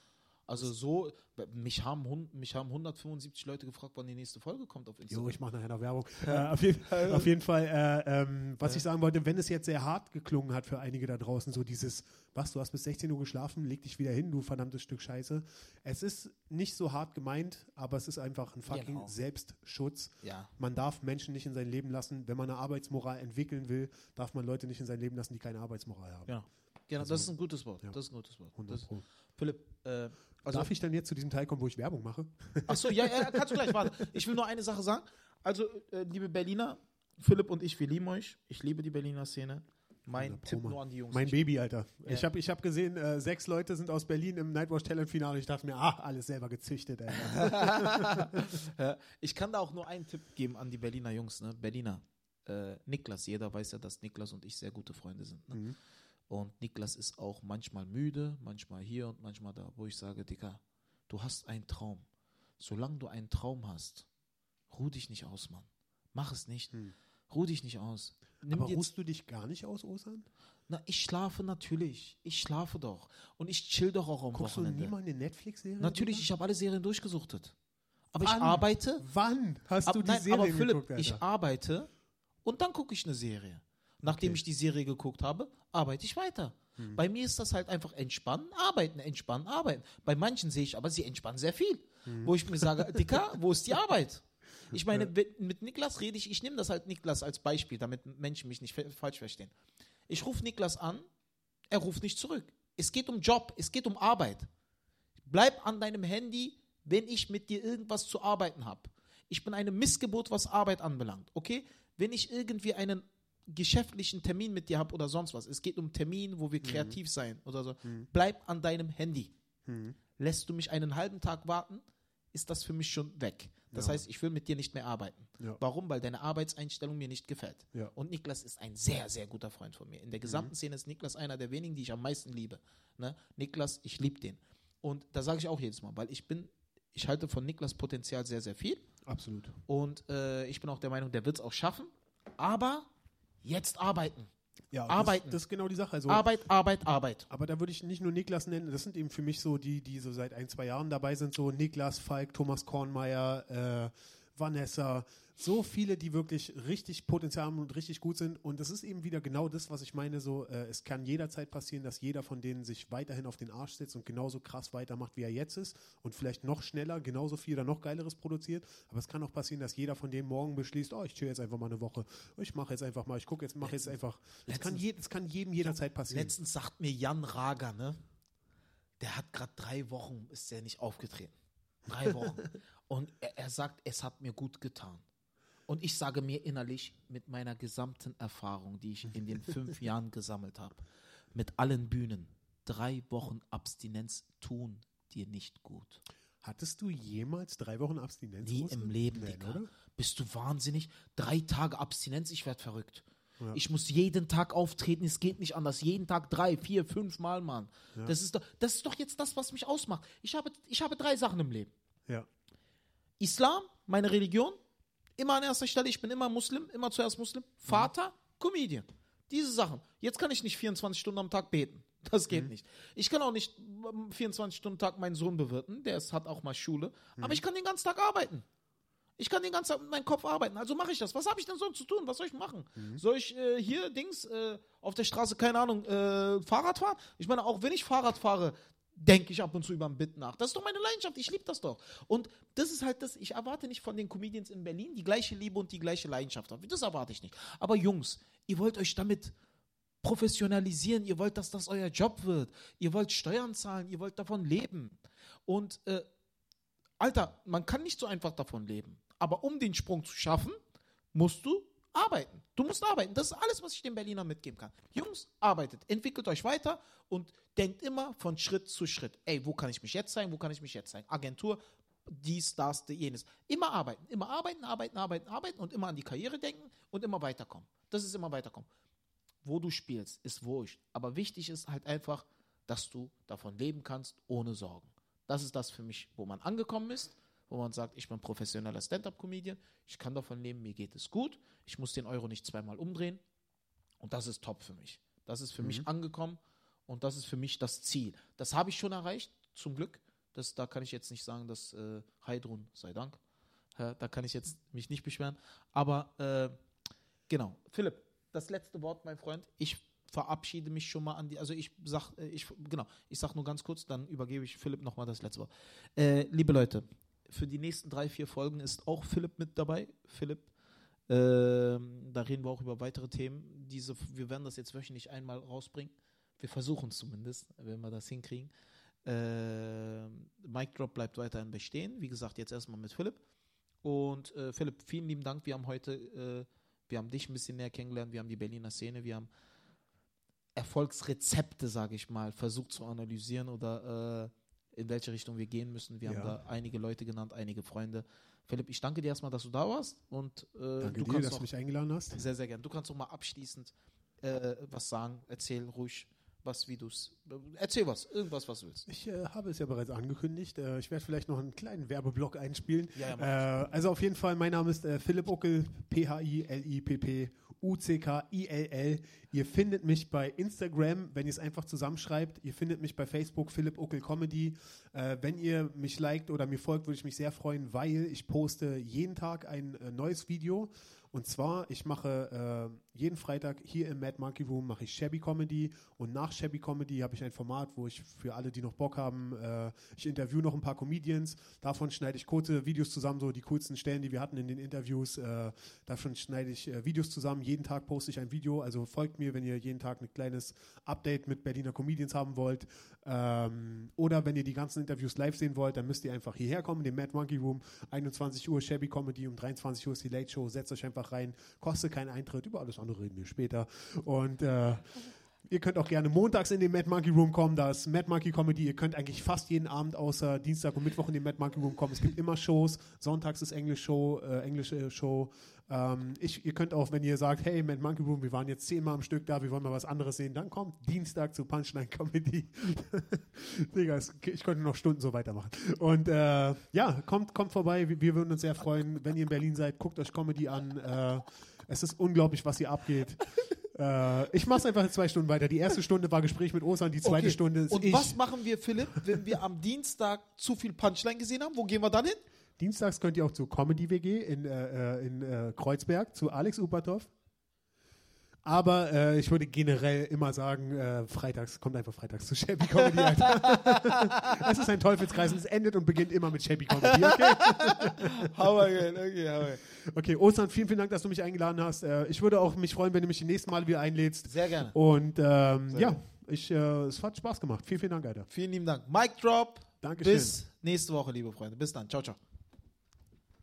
also so, mich haben, mich haben 175 Leute gefragt, wann die nächste Folge kommt auf Instagram. Jo, ich mache nachher noch Werbung. äh, auf, jeden, auf, jeden, Fall, äh, ähm, was ich sagen wollte, wenn es jetzt sehr hart geklungen hat für einige da draußen, so dieses, was, du hast bis 16 Uhr geschlafen, leg dich wieder hin, du verdammtes Stück Scheiße. Es ist nicht so hart gemeint, aber es ist einfach ein fucking genau. Selbstschutz. Ja. Man darf Menschen nicht in sein Leben lassen. Wenn man eine Arbeitsmoral entwickeln will, darf man Leute nicht in sein Leben lassen, die keine Arbeitsmoral haben. Ja. Genau, also, das ist ein gutes Wort. Ja. Das ist ein gutes Wort. 100 Pro. Philipp, äh, also, Darf ich dann jetzt zu diesem Teil kommen, wo ich Werbung mache? Achso, ja, ja, kannst du gleich, warte. Ich will nur eine Sache sagen. Also, äh, liebe Berliner, Philipp und ich, wir lieben euch. Ich liebe die Berliner Szene. Mein Tipp nur an die Jungs. Mein Baby, Alter. Ja. Ich habe ich hab gesehen, äh, sechs Leute sind aus Berlin im Nightwatch Talent Finale. Ich dachte mir, ach, alles selber gezüchtet, Alter. ich kann da auch nur einen Tipp geben an die Berliner Jungs, ne? Berliner. Äh, Niklas, jeder weiß ja, dass Niklas und ich sehr gute Freunde sind. Ne? Mhm. Und Niklas ist auch manchmal müde, manchmal hier und manchmal da, wo ich sage, Digga, du hast einen Traum. Solange du einen Traum hast, ruh dich nicht aus, Mann. Mach es nicht. Hm. Ruh dich nicht aus. Nimm Aber ruhst du dich gar nicht aus, Osan? Na, ich schlafe natürlich. Ich schlafe doch. Und ich chill doch auch am Guckst Wochenende. Guckst du niemals eine Netflix-Serie? Natürlich, oder? ich habe alle Serien durchgesuchtet. Aber Wann? ich arbeite. Wann hast ab, du die nein, Serie aber Philipp, geguckt, ich arbeite und dann gucke ich eine Serie. Nachdem okay. ich die Serie geguckt habe, arbeite ich weiter. Hm. Bei mir ist das halt einfach entspannen, arbeiten, entspannen, arbeiten. Bei manchen sehe ich aber, sie entspannen sehr viel. Hm. Wo ich mir sage, Dicker, wo ist die Arbeit? Ich meine, mit Niklas rede ich, ich nehme das halt Niklas als Beispiel, damit Menschen mich nicht falsch verstehen. Ich rufe Niklas an, er ruft nicht zurück. Es geht um Job, es geht um Arbeit. Bleib an deinem Handy, wenn ich mit dir irgendwas zu arbeiten habe. Ich bin eine Missgeburt, was Arbeit anbelangt, okay? Wenn ich irgendwie einen geschäftlichen Termin mit dir habe oder sonst was, es geht um Termin, wo wir mhm. kreativ sein oder so, mhm. bleib an deinem Handy. Mhm. Lässt du mich einen halben Tag warten, ist das für mich schon weg. Das ja. heißt, ich will mit dir nicht mehr arbeiten. Ja. Warum? Weil deine Arbeitseinstellung mir nicht gefällt. Ja. Und Niklas ist ein sehr, sehr guter Freund von mir. In der gesamten mhm. Szene ist Niklas einer der wenigen, die ich am meisten liebe. Ne? Niklas, ich liebe den. Und da sage ich auch jedes Mal, weil ich bin, ich halte von Niklas Potenzial sehr, sehr viel. Absolut. Und äh, ich bin auch der Meinung, der wird es auch schaffen. Aber jetzt arbeiten. Ja, arbeiten. Das, das, ist genau die Sache. Also, Arbeit, Arbeit, Arbeit. Aber da würde ich nicht nur Niklas nennen, das sind eben für mich so die, die so seit ein, zwei Jahren dabei sind, so Niklas, Falk, Thomas Kornmeier, äh, Vanessa, so viele, die wirklich richtig Potenzial haben und richtig gut sind. Und das ist eben wieder genau das, was ich meine. So, äh, es kann jederzeit passieren, dass jeder von denen sich weiterhin auf den Arsch setzt und genauso krass weitermacht, wie er jetzt ist und vielleicht noch schneller, genauso viel oder noch geileres produziert. Aber es kann auch passieren, dass jeder von denen morgen beschließt, oh, ich chill jetzt einfach mal eine Woche. Ich mache jetzt einfach mal, ich gucke jetzt, mache jetzt einfach. Es kann, je, kann jedem jederzeit passieren. Letztens sagt mir Jan Rager, ne? Der hat gerade drei Wochen, ist der nicht aufgetreten. Drei Wochen. und er, er sagt, es hat mir gut getan. Und ich sage mir innerlich, mit meiner gesamten Erfahrung, die ich in den fünf Jahren gesammelt habe, mit allen Bühnen, drei Wochen Abstinenz tun dir nicht gut. Hattest du jemals drei Wochen Abstinenz? Nie im Leben, Nein, Digga. Oder? Bist du wahnsinnig? Drei Tage Abstinenz, ich werde verrückt. Ja. Ich muss jeden Tag auftreten, es geht nicht anders. Jeden Tag drei, vier, fünf Mal, Mann. Ja. Das, ist doch, das ist doch jetzt das, was mich ausmacht. Ich habe, ich habe drei Sachen im Leben. Ja. Islam, meine Religion, Immer an erster Stelle, ich bin immer Muslim, immer zuerst Muslim. Vater. Comedian. Diese Sachen. Jetzt kann ich nicht 24 Stunden am Tag beten. Das geht mhm. nicht. Ich kann auch nicht 24 ähm, Stunden am Tag meinen Sohn bewirten. Der ist, hat auch mal Schule. Mhm. Aber ich kann den ganzen Tag arbeiten. Ich kann den ganzen Tag mit meinem Kopf arbeiten. Also mache ich das. Was habe ich denn so zu tun? Was soll ich machen? Mhm. Soll ich äh, hier Dings äh, auf der Straße, keine Ahnung, äh, Fahrrad fahren? Ich meine, auch wenn ich Fahrrad fahre, denke ich ab und zu über ein Bit nach. Das ist doch meine Leidenschaft, ich liebe das doch. Und das ist halt das, ich erwarte nicht von den Comedians in Berlin die gleiche Liebe und die gleiche Leidenschaft. Das erwarte ich nicht. Aber Jungs, ihr wollt euch damit professionalisieren, ihr wollt, dass das euer Job wird, ihr wollt Steuern zahlen, ihr wollt davon leben. Und äh, Alter, man kann nicht so einfach davon leben. Aber um den Sprung zu schaffen, musst du arbeiten. Du musst arbeiten. Das ist alles, was ich den Berlinern mitgeben kann. Jungs, arbeitet, entwickelt euch weiter und denkt immer von Schritt zu Schritt. Ey, wo kann ich mich jetzt zeigen? Wo kann ich mich jetzt zeigen? Agentur, dies, das, jenes. Immer arbeiten, immer arbeiten, arbeiten, arbeiten, arbeiten und immer an die Karriere denken und immer weiterkommen. Das ist immer weiterkommen. Wo du spielst, ist wurscht. Aber wichtig ist halt einfach, dass du davon leben kannst, ohne Sorgen. Das ist das für mich, wo man angekommen ist wo man sagt, ich bin professioneller Stand-up-Comedian, ich kann davon leben, mir geht es gut, ich muss den Euro nicht zweimal umdrehen und das ist top für mich. Das ist für mhm. mich angekommen und das ist für mich das Ziel. Das habe ich schon erreicht, zum Glück. Das, da kann ich jetzt nicht sagen, dass äh, Heidrun, sei Dank, äh, da kann ich jetzt mich nicht beschweren. Aber äh, genau, Philipp, das letzte Wort, mein Freund. Ich verabschiede mich schon mal an die, also ich sag, äh, ich, genau, ich sag nur ganz kurz, dann übergebe ich Philipp nochmal das letzte Wort. Äh, liebe Leute, für die nächsten drei, vier Folgen ist auch Philipp mit dabei. Philipp, ähm, da reden wir auch über weitere Themen. Diese, wir werden das jetzt wöchentlich einmal rausbringen. Wir versuchen es zumindest, wenn wir das hinkriegen. Äh, Mic Drop bleibt weiterhin bestehen. Wie gesagt, jetzt erstmal mit Philipp. Und äh, Philipp, vielen lieben Dank. Wir haben heute, äh, wir haben dich ein bisschen näher kennengelernt. Wir haben die Berliner Szene, wir haben Erfolgsrezepte, sage ich mal, versucht zu analysieren oder äh, in welche Richtung wir gehen müssen. Wir ja. haben da einige Leute genannt, einige Freunde. Philipp, ich danke dir erstmal, dass du da warst. Und, äh, danke du dir, dass du mich eingeladen hast. Sehr, sehr gerne. Du kannst noch mal abschließend äh, was sagen. Erzähl ruhig was, wie du es. Erzähl was, irgendwas, was du willst. Ich äh, habe es ja bereits angekündigt. Äh, ich werde vielleicht noch einen kleinen Werbeblock einspielen. Ja, ja, äh, also auf jeden Fall, mein Name ist äh, Philipp Uckel, P-H-I-L-I-P-P U-C-K-I-L-L. Ihr findet mich bei Instagram, wenn ihr es einfach zusammenschreibt. Ihr findet mich bei Facebook, Philipp Uckel Comedy. Äh, wenn ihr mich liked oder mir folgt, würde ich mich sehr freuen, weil ich poste jeden Tag ein äh, neues Video. Und zwar, ich mache äh, jeden Freitag hier im Mad Monkey Room mache ich Shabby Comedy und nach Shabby Comedy habe ich ein Format, wo ich für alle, die noch Bock haben, äh, ich interview noch ein paar Comedians. Davon schneide ich kurze Videos zusammen, so die coolsten Stellen, die wir hatten in den Interviews. Äh, davon schneide ich äh, Videos zusammen. Jeden Tag poste ich ein Video. Also folgt mir, wenn ihr jeden Tag ein kleines Update mit Berliner Comedians haben wollt. Ähm, oder wenn ihr die ganzen Interviews live sehen wollt, dann müsst ihr einfach hierher kommen, den Mad Monkey Room. 21 Uhr Shabby Comedy, um 23 Uhr ist die Late Show. Setzt euch einfach rein. Kostet keinen Eintritt. Über alles andere reden wir später. Und äh, Ihr könnt auch gerne montags in den Mad Monkey Room kommen, da ist Mad Monkey Comedy. Ihr könnt eigentlich fast jeden Abend außer Dienstag und Mittwoch in den Mad Monkey Room kommen. Es gibt immer Shows. Sonntags ist Englisch Show, äh, englische Show. Ähm, ich, ihr könnt auch, wenn ihr sagt, hey, Mad Monkey Room, wir waren jetzt zehnmal am Stück da, wir wollen mal was anderes sehen, dann kommt Dienstag zu Punchline Comedy. Digga, ich könnte noch Stunden so weitermachen. Und äh, ja, kommt, kommt vorbei. Wir, wir, würden uns sehr freuen, wenn ihr in Berlin seid, guckt euch Comedy an. Äh, es ist unglaublich, was hier abgeht. Äh, ich mache es einfach in zwei Stunden weiter. Die erste Stunde war Gespräch mit Osan, die zweite okay. Stunde ist Und ich. was machen wir, Philipp, wenn wir am Dienstag zu viel Punchline gesehen haben? Wo gehen wir dann hin? Dienstags könnt ihr auch zu Comedy WG in, äh, äh, in äh, Kreuzberg, zu Alex Upatov. Aber äh, ich würde generell immer sagen, äh, freitags, kommt einfach freitags zu Shabby Comedy. es ist ein Teufelskreis und es endet und beginnt immer mit Shabby Comedy, okay? hau again, okay, hau Okay, Ostern, vielen, vielen Dank, dass du mich eingeladen hast. Äh, ich würde auch mich freuen, wenn du mich die nächsten Mal wieder einlädst. Sehr gerne. Und ähm, Sehr ja, ich, äh, es hat Spaß gemacht. Vielen, vielen Dank, Alter. Vielen lieben Dank. Mic Drop. Dankeschön. Bis nächste Woche, liebe Freunde. Bis dann. Ciao, ciao.